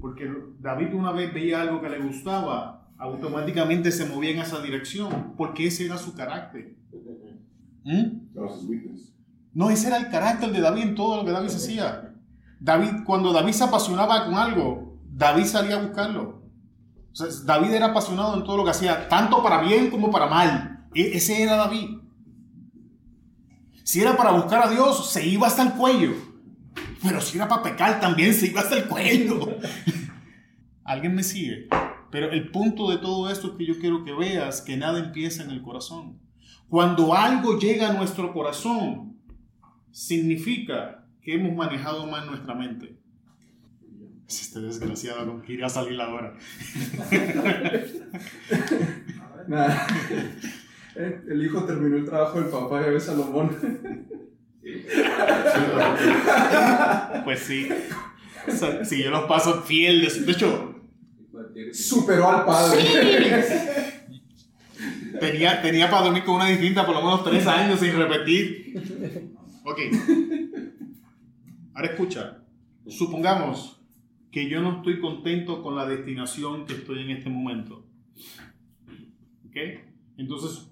Porque David una vez veía algo que le gustaba, automáticamente se movía en esa dirección, porque ese era su carácter. ¿Mm? No, ese era el carácter de David en todo lo que David hacía. David, cuando David se apasionaba con algo, David salía a buscarlo. David era apasionado en todo lo que hacía, tanto para bien como para mal. E- ese era David. Si era para buscar a Dios, se iba hasta el cuello. Pero si era para pecar, también se iba hasta el cuello. ¿Alguien me sigue? Pero el punto de todo esto es que yo quiero que veas que nada empieza en el corazón. Cuando algo llega a nuestro corazón, significa ¿Qué hemos manejado más nuestra mente? Es este desgraciado con que irá a salir la hora. Nada. El hijo terminó el trabajo del papá y a ver Salomón. Pues sí. O sea, siguió los pasos fiel de. De hecho, Superó al padre. tenía, tenía para dormir con una distinta por lo menos tres años sin repetir. Ok. Ahora escucha. Supongamos que yo no estoy contento con la destinación que estoy en este momento. ¿Ok? Entonces,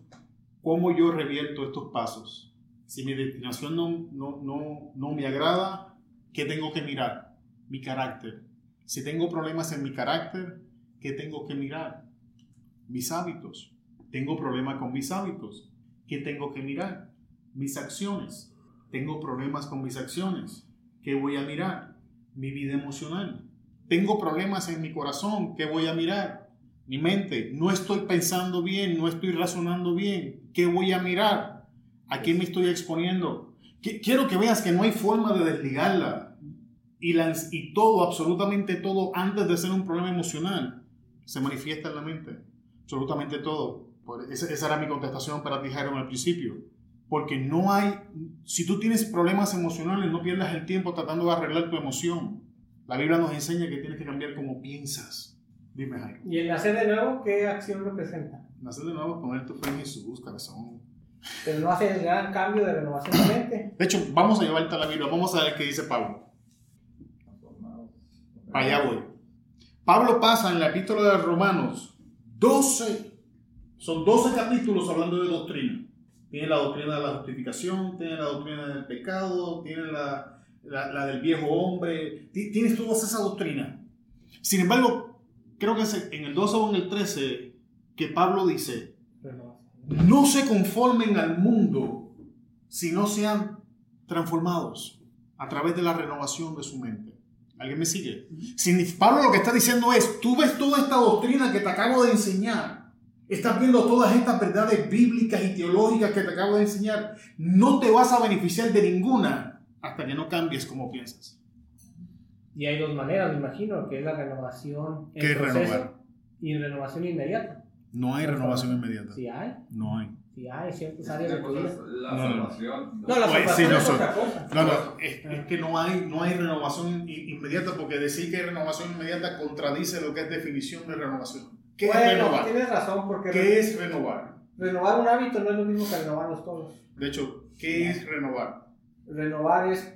¿cómo yo revierto estos pasos? Si mi destinación no, no, no, no me agrada, ¿qué tengo que mirar? Mi carácter. Si tengo problemas en mi carácter, ¿qué tengo que mirar? Mis hábitos. Tengo problemas con mis hábitos. ¿Qué tengo que mirar? Mis acciones. Tengo problemas con mis acciones. ¿Qué voy a mirar? Mi vida emocional. Tengo problemas en mi corazón. ¿Qué voy a mirar? Mi mente. No estoy pensando bien, no estoy razonando bien. ¿Qué voy a mirar? ¿A quién me estoy exponiendo? Qui- Quiero que veas que no hay forma de desligarla. Y, la- y todo, absolutamente todo, antes de ser un problema emocional, se manifiesta en la mente. Absolutamente todo. Esa era mi contestación para ti, Jairo, al principio. Porque no hay, si tú tienes problemas emocionales, no pierdas el tiempo tratando de arreglar tu emoción. La Biblia nos enseña que tienes que cambiar como piensas. Dime, Jairo. ¿Y el nacer de nuevo qué acción representa? Nacer de nuevo, poner tu fe en Jesús, corazón. Pero no hace el gran cambio de renovación de mente. De hecho, vamos a llevarte a la Biblia. Vamos a ver qué dice Pablo. Para allá voy. Pablo pasa en la epístola de Romanos 12, son 12 capítulos hablando de doctrina. Tiene la doctrina de la justificación, tiene la doctrina del pecado, tiene la, la- la del viejo hombre, ti- tienes toda esa doctrina. Sin embargo, creo que es en el 12 o en el 13 que Pablo dice, no se conformen al mundo, sino sean transformados a través de la renovación de su mente. ¿Alguien me sigue? Signi- Pablo lo que está diciendo es, tú ves toda esta doctrina que te acabo de enseñar, estás viendo todas estas verdades bíblicas y teológicas que te acabo de enseñar, no te vas a beneficiar de ninguna hasta que no cambies como piensas. Y hay dos maneras, me imagino, que es la renovación en ¿Qué es proceso renovar? y renovación inmediata. No hay renovación inmediata. Si hay, No hay. si hay ciertas áreas de tu vida. la No, no, no. salvación. No, la Pues, salvación sí, no es otra cosa. No, no, es, es que no hay, no hay renovación inmediata porque decir que hay renovación inmediata contradice lo que es definición de renovación. ¿Qué es Bueno, renovar? tienes razón, porque ¿Qué es renovar? renovar un hábito no es lo mismo que renovarlos todos. De hecho, ¿qué es renovar? Renovar es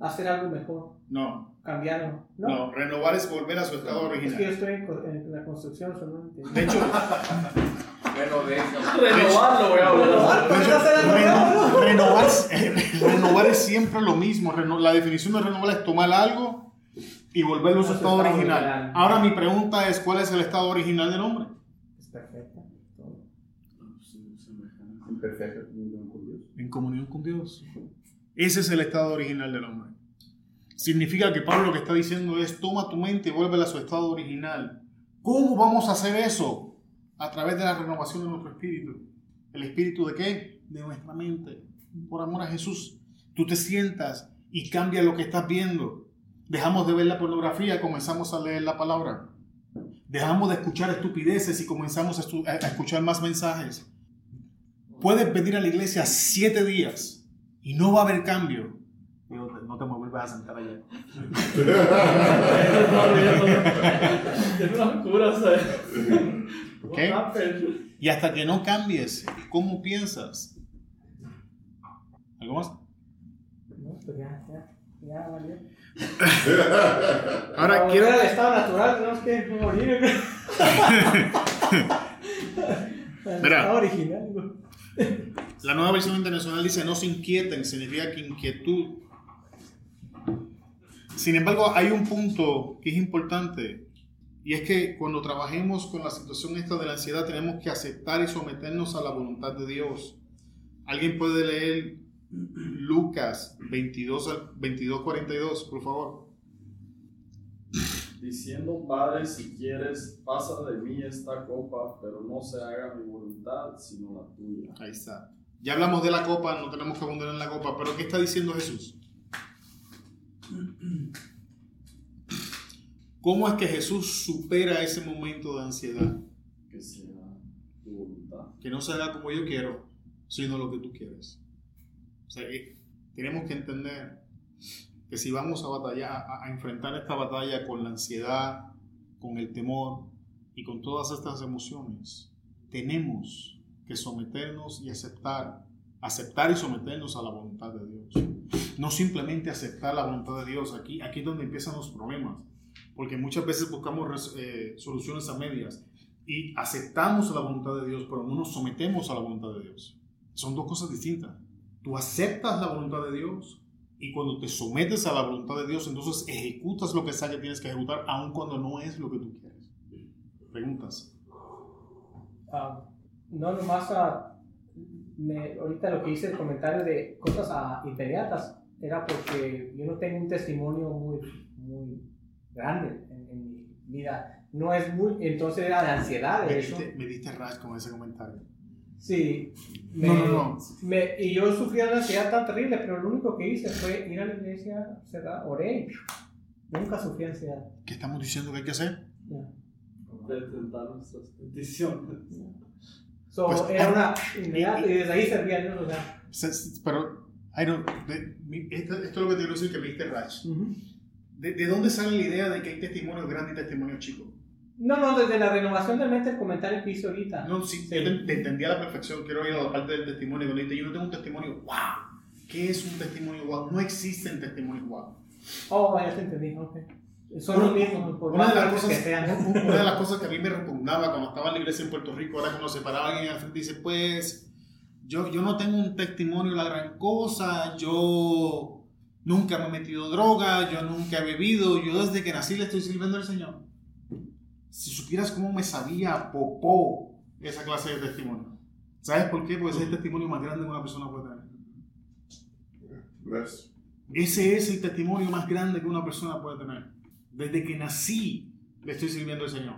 hacer algo mejor, No, cambiarlo. No, no, renovar es volver a su estado es que yo original. estoy en, la construcción, entiendo. De hecho, Pero de Renovarlo, voy a hablar. ¿Por qué no se la reno- renueva, renovar, es- renovar es siempre lo mismo. Reno- la definición de renovar es tomar algo y volverlo a su estado estado original. original. Ahora mi pregunta es, ¿cuál es el estado original del hombre? Es perfecto. todo. En perfecta comunión con Dios. en comunión con Dios. Ese es el estado original del hombre. Significa que Pablo lo que está diciendo es, toma tu mente y vuélvela a su estado original. ¿Cómo vamos a hacer eso? A través de la renovación de nuestro espíritu. ¿El espíritu de qué? De nuestra mente. Por amor a Jesús. Tú te sientas y cambia lo que estás viendo. Dejamos de ver la pornografía, comenzamos a leer la palabra. Dejamos de escuchar estupideces y comenzamos a, estu- a escuchar más mensajes. Puedes venir a la iglesia siete días y no va a haber cambio. Digo, no te me vuelvas a sentar allá. Es una locura, ¿sabes? ¿Ok? What happened? Y hasta que no cambies cómo piensas. ¿Algo más? No, pues ya, ya, ya. Ahora quiero. al estado natural tenemos que morir. El Mira. estado original. La nueva versión internacional dice no se inquieten, significa que inquietud. Sin embargo, hay un punto que es importante y es que cuando trabajemos con la situación esta de la ansiedad tenemos que aceptar y someternos a la voluntad de Dios. ¿Alguien puede leer Lucas 22 al 22 42, por favor? Diciendo, Padre, si quieres, pasa de mí esta copa, pero no se haga mi voluntad, sino la tuya. Ahí está. Ya hablamos de la copa, no tenemos que abundar en la copa, pero ¿qué está diciendo Jesús? ¿Cómo es que Jesús supera ese momento de ansiedad? Que sea tu voluntad. Que no se haga como yo quiero, sino lo que tú quieres. O sea, que tenemos que entender que si vamos a batallar, a, a enfrentar esta batalla con la ansiedad, con el temor y con todas estas emociones, tenemos que someternos y aceptar, aceptar y someternos a la voluntad de Dios. No simplemente aceptar la voluntad de Dios, aquí, aquí es donde empiezan los problemas, porque muchas veces buscamos eh, soluciones a medias y aceptamos la voluntad de Dios, pero no nos sometemos a la voluntad de Dios. Son dos cosas distintas. Tú aceptas la voluntad de Dios y cuando te sometes a la voluntad de Dios, entonces ejecutas lo que sea que tienes que ejecutar, aun cuando no es lo que tú quieres. Preguntas. Ah, no, nomás ah, me- ahorita lo que hice el comentario de cosas ah, inmediatas era porque yo no tengo un testimonio muy, muy grande en, en mi vida. No es muy, entonces era de ansiedad Me de eso. diste, me diste rash con ese comentario. Sí. No, no, no. me- y yo sufría una ansiedad tan terrible, pero lo único que hice fue ir a la iglesia, cerrar, oré nunca sufrí ansiedad. ¿Qué estamos diciendo que hay que hacer? Ya. Presentar nuestras peticiones. So, Pues, era una inmediata y desde ahí servía a Dios. O sea, Se- se- Pero, I don't- de- esto, esto es lo que te quiero decir que me diste rash. ¿De, de dónde sale la idea de que hay testimonios grandes y testimonios chicos? No, no, desde la renovación de mente, el comentario que hice ahorita. No, sí, Sí. yo te, te entendí a la perfección. Quiero ir a la parte del testimonio. Cuando dijiste, yo no tengo un testimonio wow. ¿Qué es un testimonio wow? No existen testimonios wow. Oh, ya te entendí, ok. Son Una- los mismos, por Una de, las cosas, que sean. una de las cosas que a mí me repugnaba cuando estaba en la iglesia en Puerto Rico, ahora cuando se paraba alguien al frente y dice, pues, yo, yo no tengo un testimonio la gran cosa, yo nunca me he metido droga, yo nunca he bebido, yo desde que nací le estoy sirviendo al Señor. Si supieras cómo me sabía popó esa clase de testimonio. ¿Sabes por qué? Porque ese es el testimonio más grande que una persona puede tener. Bless. Ese es el testimonio más grande que una persona puede tener. Desde que nací le estoy sirviendo al Señor.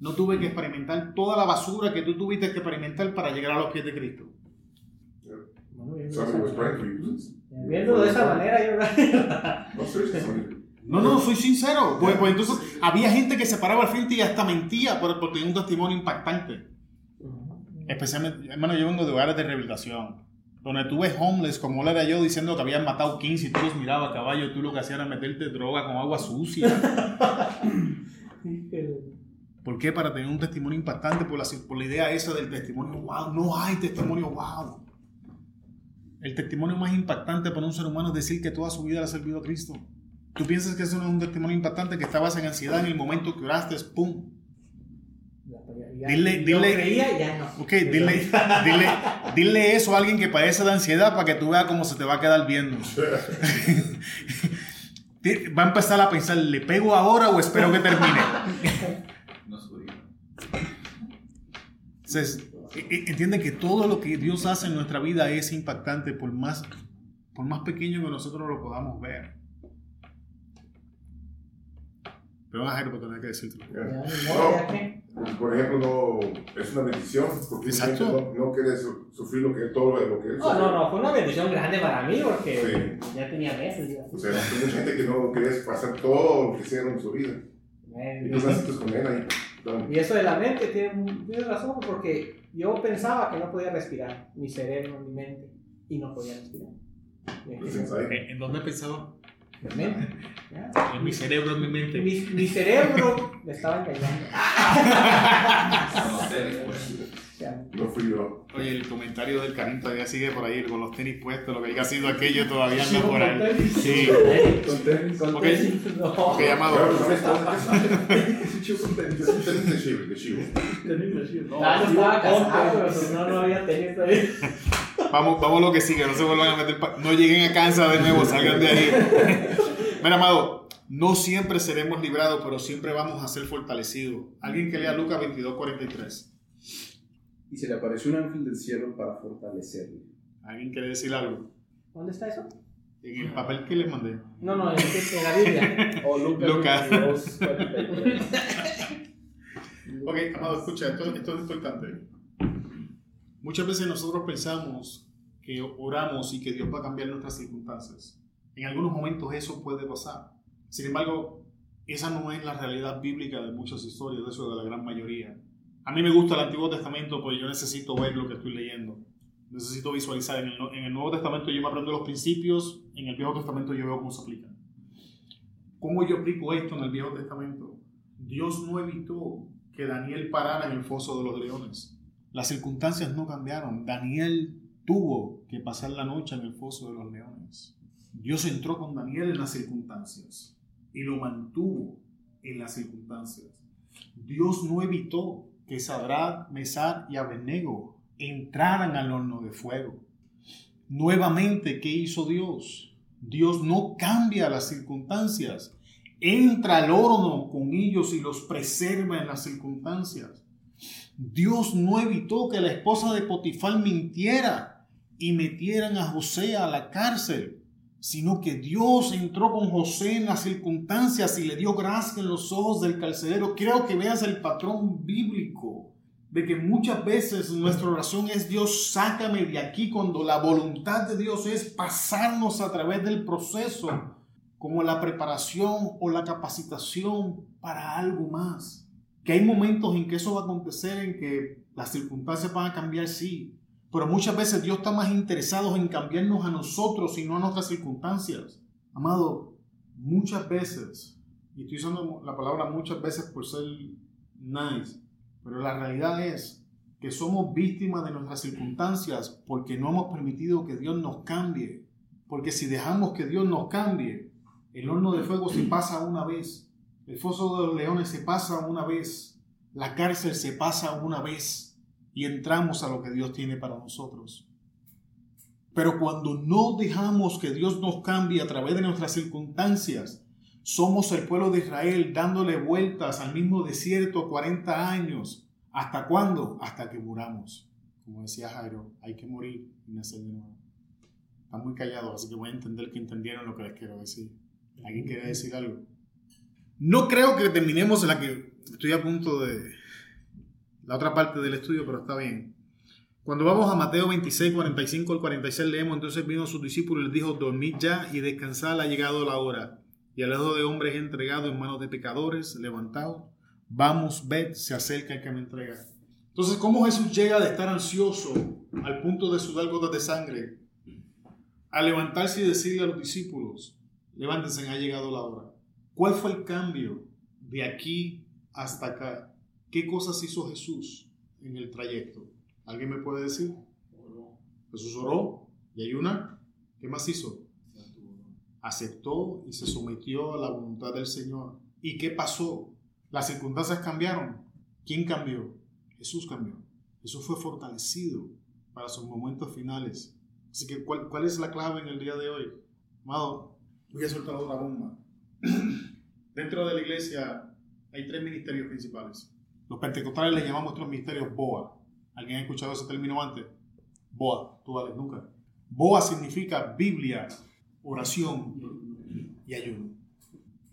No tuve que experimentar toda la basura que tú tuviste que experimentar para llegar a los pies de Cristo. Viendo de esa manera, yo No. No, no, soy sincero. Pues, pues entonces había gente que se paraba al frente y hasta mentía por, por tener un testimonio impactante. Especialmente, hermano, yo vengo de hogares de rehabilitación. Donde tú ves homeless, como le era yo, diciendo que habían matado 15 y tú los mirabas a caballo, tú lo que hacías era meterte droga con agua sucia. ¿Por qué? Para tener un testimonio impactante por la, por la idea esa del testimonio wow. No hay testimonio wow. El testimonio más impactante para un ser humano es decir que toda su vida le ha servido a Cristo. ¿Tú piensas que eso no es un testimonio impactante que estabas en ansiedad en el momento que oraste? ¡Pum! ya, ya- Dile- yo dile- creía y ya no. Ok, dile, dile, dile eso a alguien que padece de ansiedad para que tú veas cómo se te va a quedar viendo. Va a empezar a pensar, ¿le pego ahora o espero que termine? No. Entonces, e- e- entiende que todo lo que Dios hace en nuestra vida es impactante por más, por más pequeño que nosotros lo podamos ver. Pero vas a ver por tener que decirte. Ya, Yeah. ni modo, ya que- Por ejemplo, no, es una bendición porque Exacto. no, no su- sufrir lo que, todo lo que él No, no, no, fue una bendición grande para mí porque Sí. ya tenía meses. ya. O sea, hay mucha gente que no quiere pasar todo lo que hicieron en su vida. Y Bueno, tú naciste con él ahí. Y eso de la mente tiene, tiene razón, porque yo pensaba que no podía respirar, mi cerebro, mi mente, y no podía respirar. Y Pues. ¿En dónde pensaba? En mi cerebro, en mi mente. Mi, mi cerebro me estaba engañando. Tenis, pues. No fui yo. Oye, el comentario del Karim todavía sigue por ahí con los tenis puestos, lo que haya sido aquello todavía anda por con ahí. tenis. Sí. Con tenis, con Ok. tenis, no. Llamado. Tenis de chivo, de chivo. Ah, no estaba casado, pero no, no había tenis ahí. Vamos, vamos a lo que sigue, no se vuelvan a meter. No lleguen a casa de nuevo, salgan de ahí. Mira, amado, no siempre seremos librados, pero siempre vamos a ser fortalecidos. Alguien que lea Lucas 22, 43. Y se le apareció un ángel del cielo para fortalecerle. ¿Alguien quiere decir algo? ¿Dónde está eso? En el papel que le mandé. No, no, en, en la Biblia. O Lucas Lucas. 22, 43. Ok, amado, escucha, esto, esto es importante. Muchas veces nosotros pensamos que oramos y que Dios va a cambiar nuestras circunstancias. En algunos momentos eso puede pasar. Sin embargo, esa no es la realidad bíblica de muchas historias, de eso de la gran mayoría. A mí me gusta el Antiguo Testamento porque yo necesito ver lo que estoy leyendo. Necesito visualizar. En el, Nuevo Testamento yo me aprendo los principios, en el Viejo Testamento yo veo cómo se aplican. ¿Cómo yo aplico esto en el Viejo Testamento? Dios no evitó que Daniel parara en el foso de los leones. Las circunstancias no cambiaron. Daniel tuvo que pasar la noche en el foso de los leones. Dios entró con Daniel en las circunstancias y lo mantuvo en las circunstancias. Dios no evitó que Sadrach, Mesar y Abednego entraran al horno de fuego. Nuevamente, ¿qué hizo Dios? Dios no cambia las circunstancias. Entra al horno con ellos y los preserva en las circunstancias. Dios no evitó que la esposa de Potifar mintiera y metieran a José a la cárcel, sino que Dios entró con José en las circunstancias y le dio gracia en los ojos del carcelero. Creo que veas el patrón bíblico de que muchas veces nuestra oración es Dios, sácame de aquí cuando la voluntad de Dios es pasarnos a través del proceso como la preparación o la capacitación para algo más. Que hay momentos en que eso va a acontecer, en que las circunstancias van a cambiar, sí, pero muchas veces Dios está más interesado en cambiarnos a nosotros y no a nuestras circunstancias. Amado, muchas veces, y estoy usando la palabra muchas veces por ser nice, pero la realidad es que somos víctimas de nuestras circunstancias porque no hemos permitido que Dios nos cambie. Porque si dejamos que Dios nos cambie, el horno de fuego se pasa una vez, el foso de los leones se pasa una vez, la cárcel se pasa una vez y entramos a lo que Dios tiene para nosotros. Pero cuando no dejamos que Dios nos cambie a través de nuestras circunstancias, somos el pueblo de Israel dándole vueltas al mismo desierto 40 años. ¿Hasta cuándo? Hasta que muramos. Como decía Jairo, hay que morir y nacer de nuevo. Están muy callados, así que voy a entender que entendieron lo que les quiero decir. ¿Alguien quiere decir algo? No creo que terminemos la que estoy a punto de la otra parte del estudio, pero está bien. Cuando vamos a Mateo 26, 45 al 46 leemos, entonces vino a sus discípulos y les dijo, dormid ya y descansad, ha llegado la hora y el Hijo de Hombre es entregado en manos de pecadores, levantado. Vamos, ved, se acerca el que me entrega. Entonces, ¿cómo Jesús llega de estar ansioso al punto de sudar gotas de sangre a levantarse y decirle a los discípulos, levántense, ha llegado la hora? ¿Cuál fue el cambio de aquí hasta acá? ¿Qué cosas hizo Jesús en el trayecto? ¿Alguien me puede decir? Jesús oró y ayuna. ¿Qué más hizo? aceptó y se sometió a la voluntad del Señor. ¿Y qué pasó? Las circunstancias cambiaron. ¿Quién cambió? Jesús cambió. Jesús fue fortalecido para sus momentos finales. Así que, ¿cuál, cuál es la clave en el día de hoy? Amado, voy a soltar una bomba. Dentro de la iglesia hay tres ministerios principales. Los pentecostales le llamamos otros ministerios BOA. ¿Alguien ha escuchado ese término antes? BOA, tú vales nunca. BOA significa Biblia, oración y ayuno.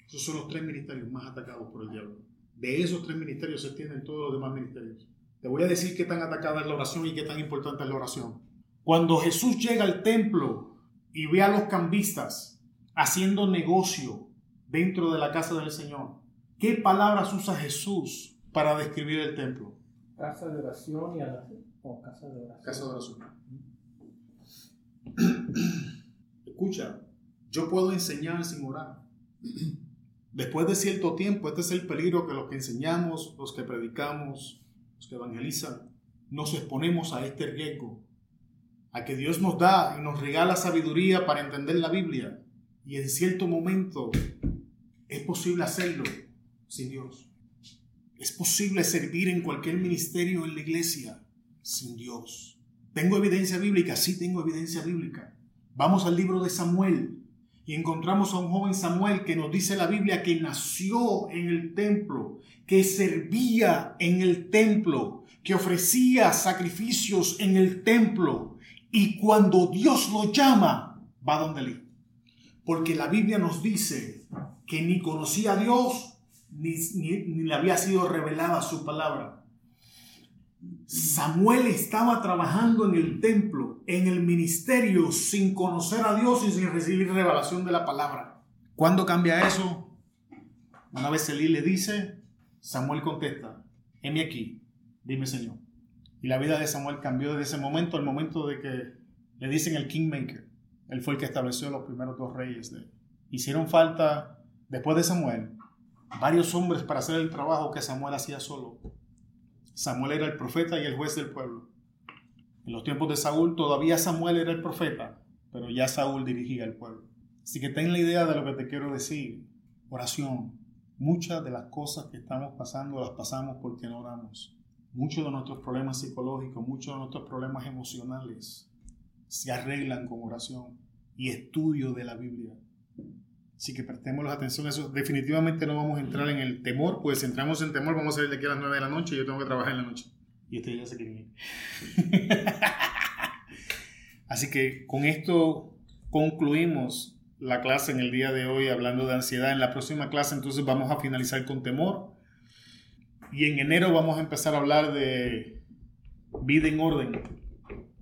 Esos son los tres ministerios más atacados por el diablo. De esos tres ministerios se extienden todos los demás ministerios. Te voy a decir qué tan atacada es la oración y qué tan importante es la oración. Cuando Jesús llega al templo y ve a los cambistas haciendo negocio dentro de la casa del Señor, ¿qué palabras usa Jesús para describir el templo? Casa de oración y o casa de oración. Casa de oración. Escucha, yo puedo enseñar sin orar. Después de cierto tiempo, este es el peligro que los que enseñamos, los que predicamos, los que evangelizan, nos exponemos a este riesgo, a que Dios nos da y nos regala sabiduría para entender la Biblia. Y en cierto momento es posible hacerlo sin Dios. Es posible servir en cualquier ministerio en la iglesia sin Dios. ¿Tengo evidencia bíblica? Sí, tengo evidencia bíblica. Vamos al libro de Samuel y encontramos a un joven Samuel que nos dice la Biblia que nació en el templo, que servía en el templo, que ofrecía sacrificios en el templo y cuando Dios lo llama, va donde él. Porque la Biblia nos dice que ni conocía a Dios ni, ni le había sido revelada su palabra. Samuel estaba trabajando en el templo, en el ministerio, sin conocer a Dios y sin recibir revelación de la palabra. ¿Cuándo cambia eso? Una vez Elí le dice, Samuel contesta, heme aquí, dime Señor. Y la vida de Samuel cambió desde ese momento al momento de que le dicen el Kingmaker. Él fue el que estableció los primeros dos reyes. De... Hicieron falta, después de Samuel, varios hombres para hacer el trabajo que Samuel hacía solo. Samuel era el profeta y el juez del pueblo. En los tiempos de Saúl todavía Samuel era el profeta, pero ya Saúl dirigía el pueblo. Así que ten la idea de lo que te quiero decir. Oración. Muchas de las cosas que estamos pasando las pasamos porque no oramos. Muchos de nuestros problemas psicológicos, muchos de nuestros problemas emocionales se arreglan con oración y estudio de la Biblia. Así que prestemos atención a eso. Definitivamente no vamos a entrar en el temor, pues si entramos en temor vamos a salir de aquí a las 9 de la noche y yo tengo que trabajar en la noche. Y ustedes ya se quieren ir. Así que con esto concluimos la clase en el día de hoy hablando de ansiedad. En la próxima clase entonces vamos a finalizar con temor. Y en enero vamos a empezar a hablar de vida en orden.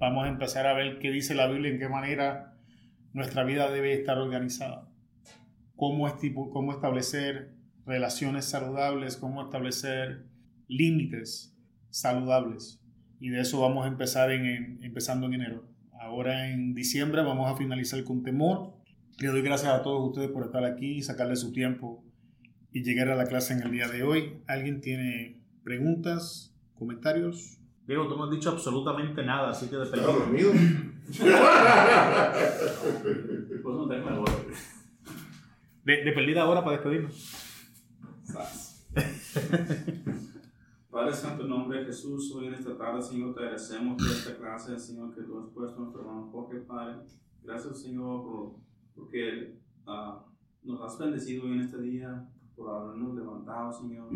Vamos a empezar a ver qué dice la Biblia, en qué manera nuestra vida debe estar organizada cómo, cómo establecer relaciones saludables, cómo establecer límites saludables. Y de eso vamos a empezar en, empezando en enero. Ahora en diciembre vamos a finalizar con temor. Le doy gracias a todos ustedes por estar aquí y sacarle su tiempo y llegar a la clase en el día de hoy. ¿Alguien tiene preguntas, comentarios? Diego, tú no has dicho absolutamente nada, así que de ¿Estaba dormido? Pues no tengo de, de perdida ahora para despedirnos. Padre Santo, en nombre de Jesús, hoy en esta tarde, Señor, te agradecemos por esta clase, Señor, que tú has puesto a nuestro hermano Jorge, Padre. Gracias, Señor, por, porque uh, nos has bendecido hoy en este día, por habernos levantado, Señor,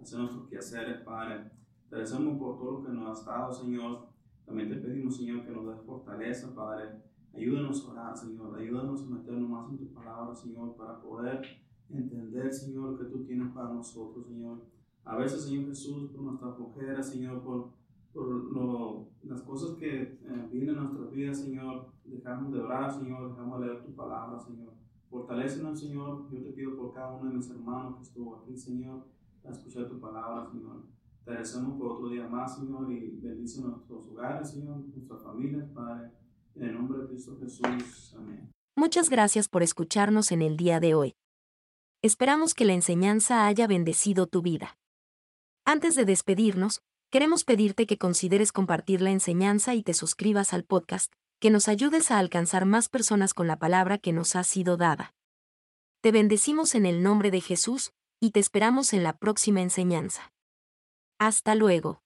hacer nuestros quehaceres, Padre. Agradecemos por todo lo que nos has dado, Señor. También te pedimos, Señor, que nos des fortaleza, Padre Ayúdanos a orar, Señor. Ayúdanos a meternos más en tu palabra, Señor, para poder entender, Señor, lo que tú tienes para nosotros, Señor. A veces, Señor Jesús, por nuestra flojera, Señor, por, por lo, las cosas que eh, vienen a nuestra vida, Señor, dejamos de orar, Señor, dejamos de leer tu palabra, Señor. Fortalécenos, Señor. Yo te pido por cada uno de mis hermanos que estuvo aquí, Señor, a escuchar tu palabra, Señor. Te agradecemos por otro día más, Señor, y bendice nuestros hogares, Señor, nuestras familias, Padre. En el nombre de Cristo Jesús. Amén. Muchas gracias por escucharnos en el día de hoy. Esperamos que la enseñanza haya bendecido tu vida. Antes de despedirnos, queremos pedirte que consideres compartir la enseñanza y te suscribas al podcast, que nos ayudes a alcanzar más personas con la palabra que nos ha sido dada. Te bendecimos en el nombre de Jesús, y te esperamos en la próxima enseñanza. Hasta luego.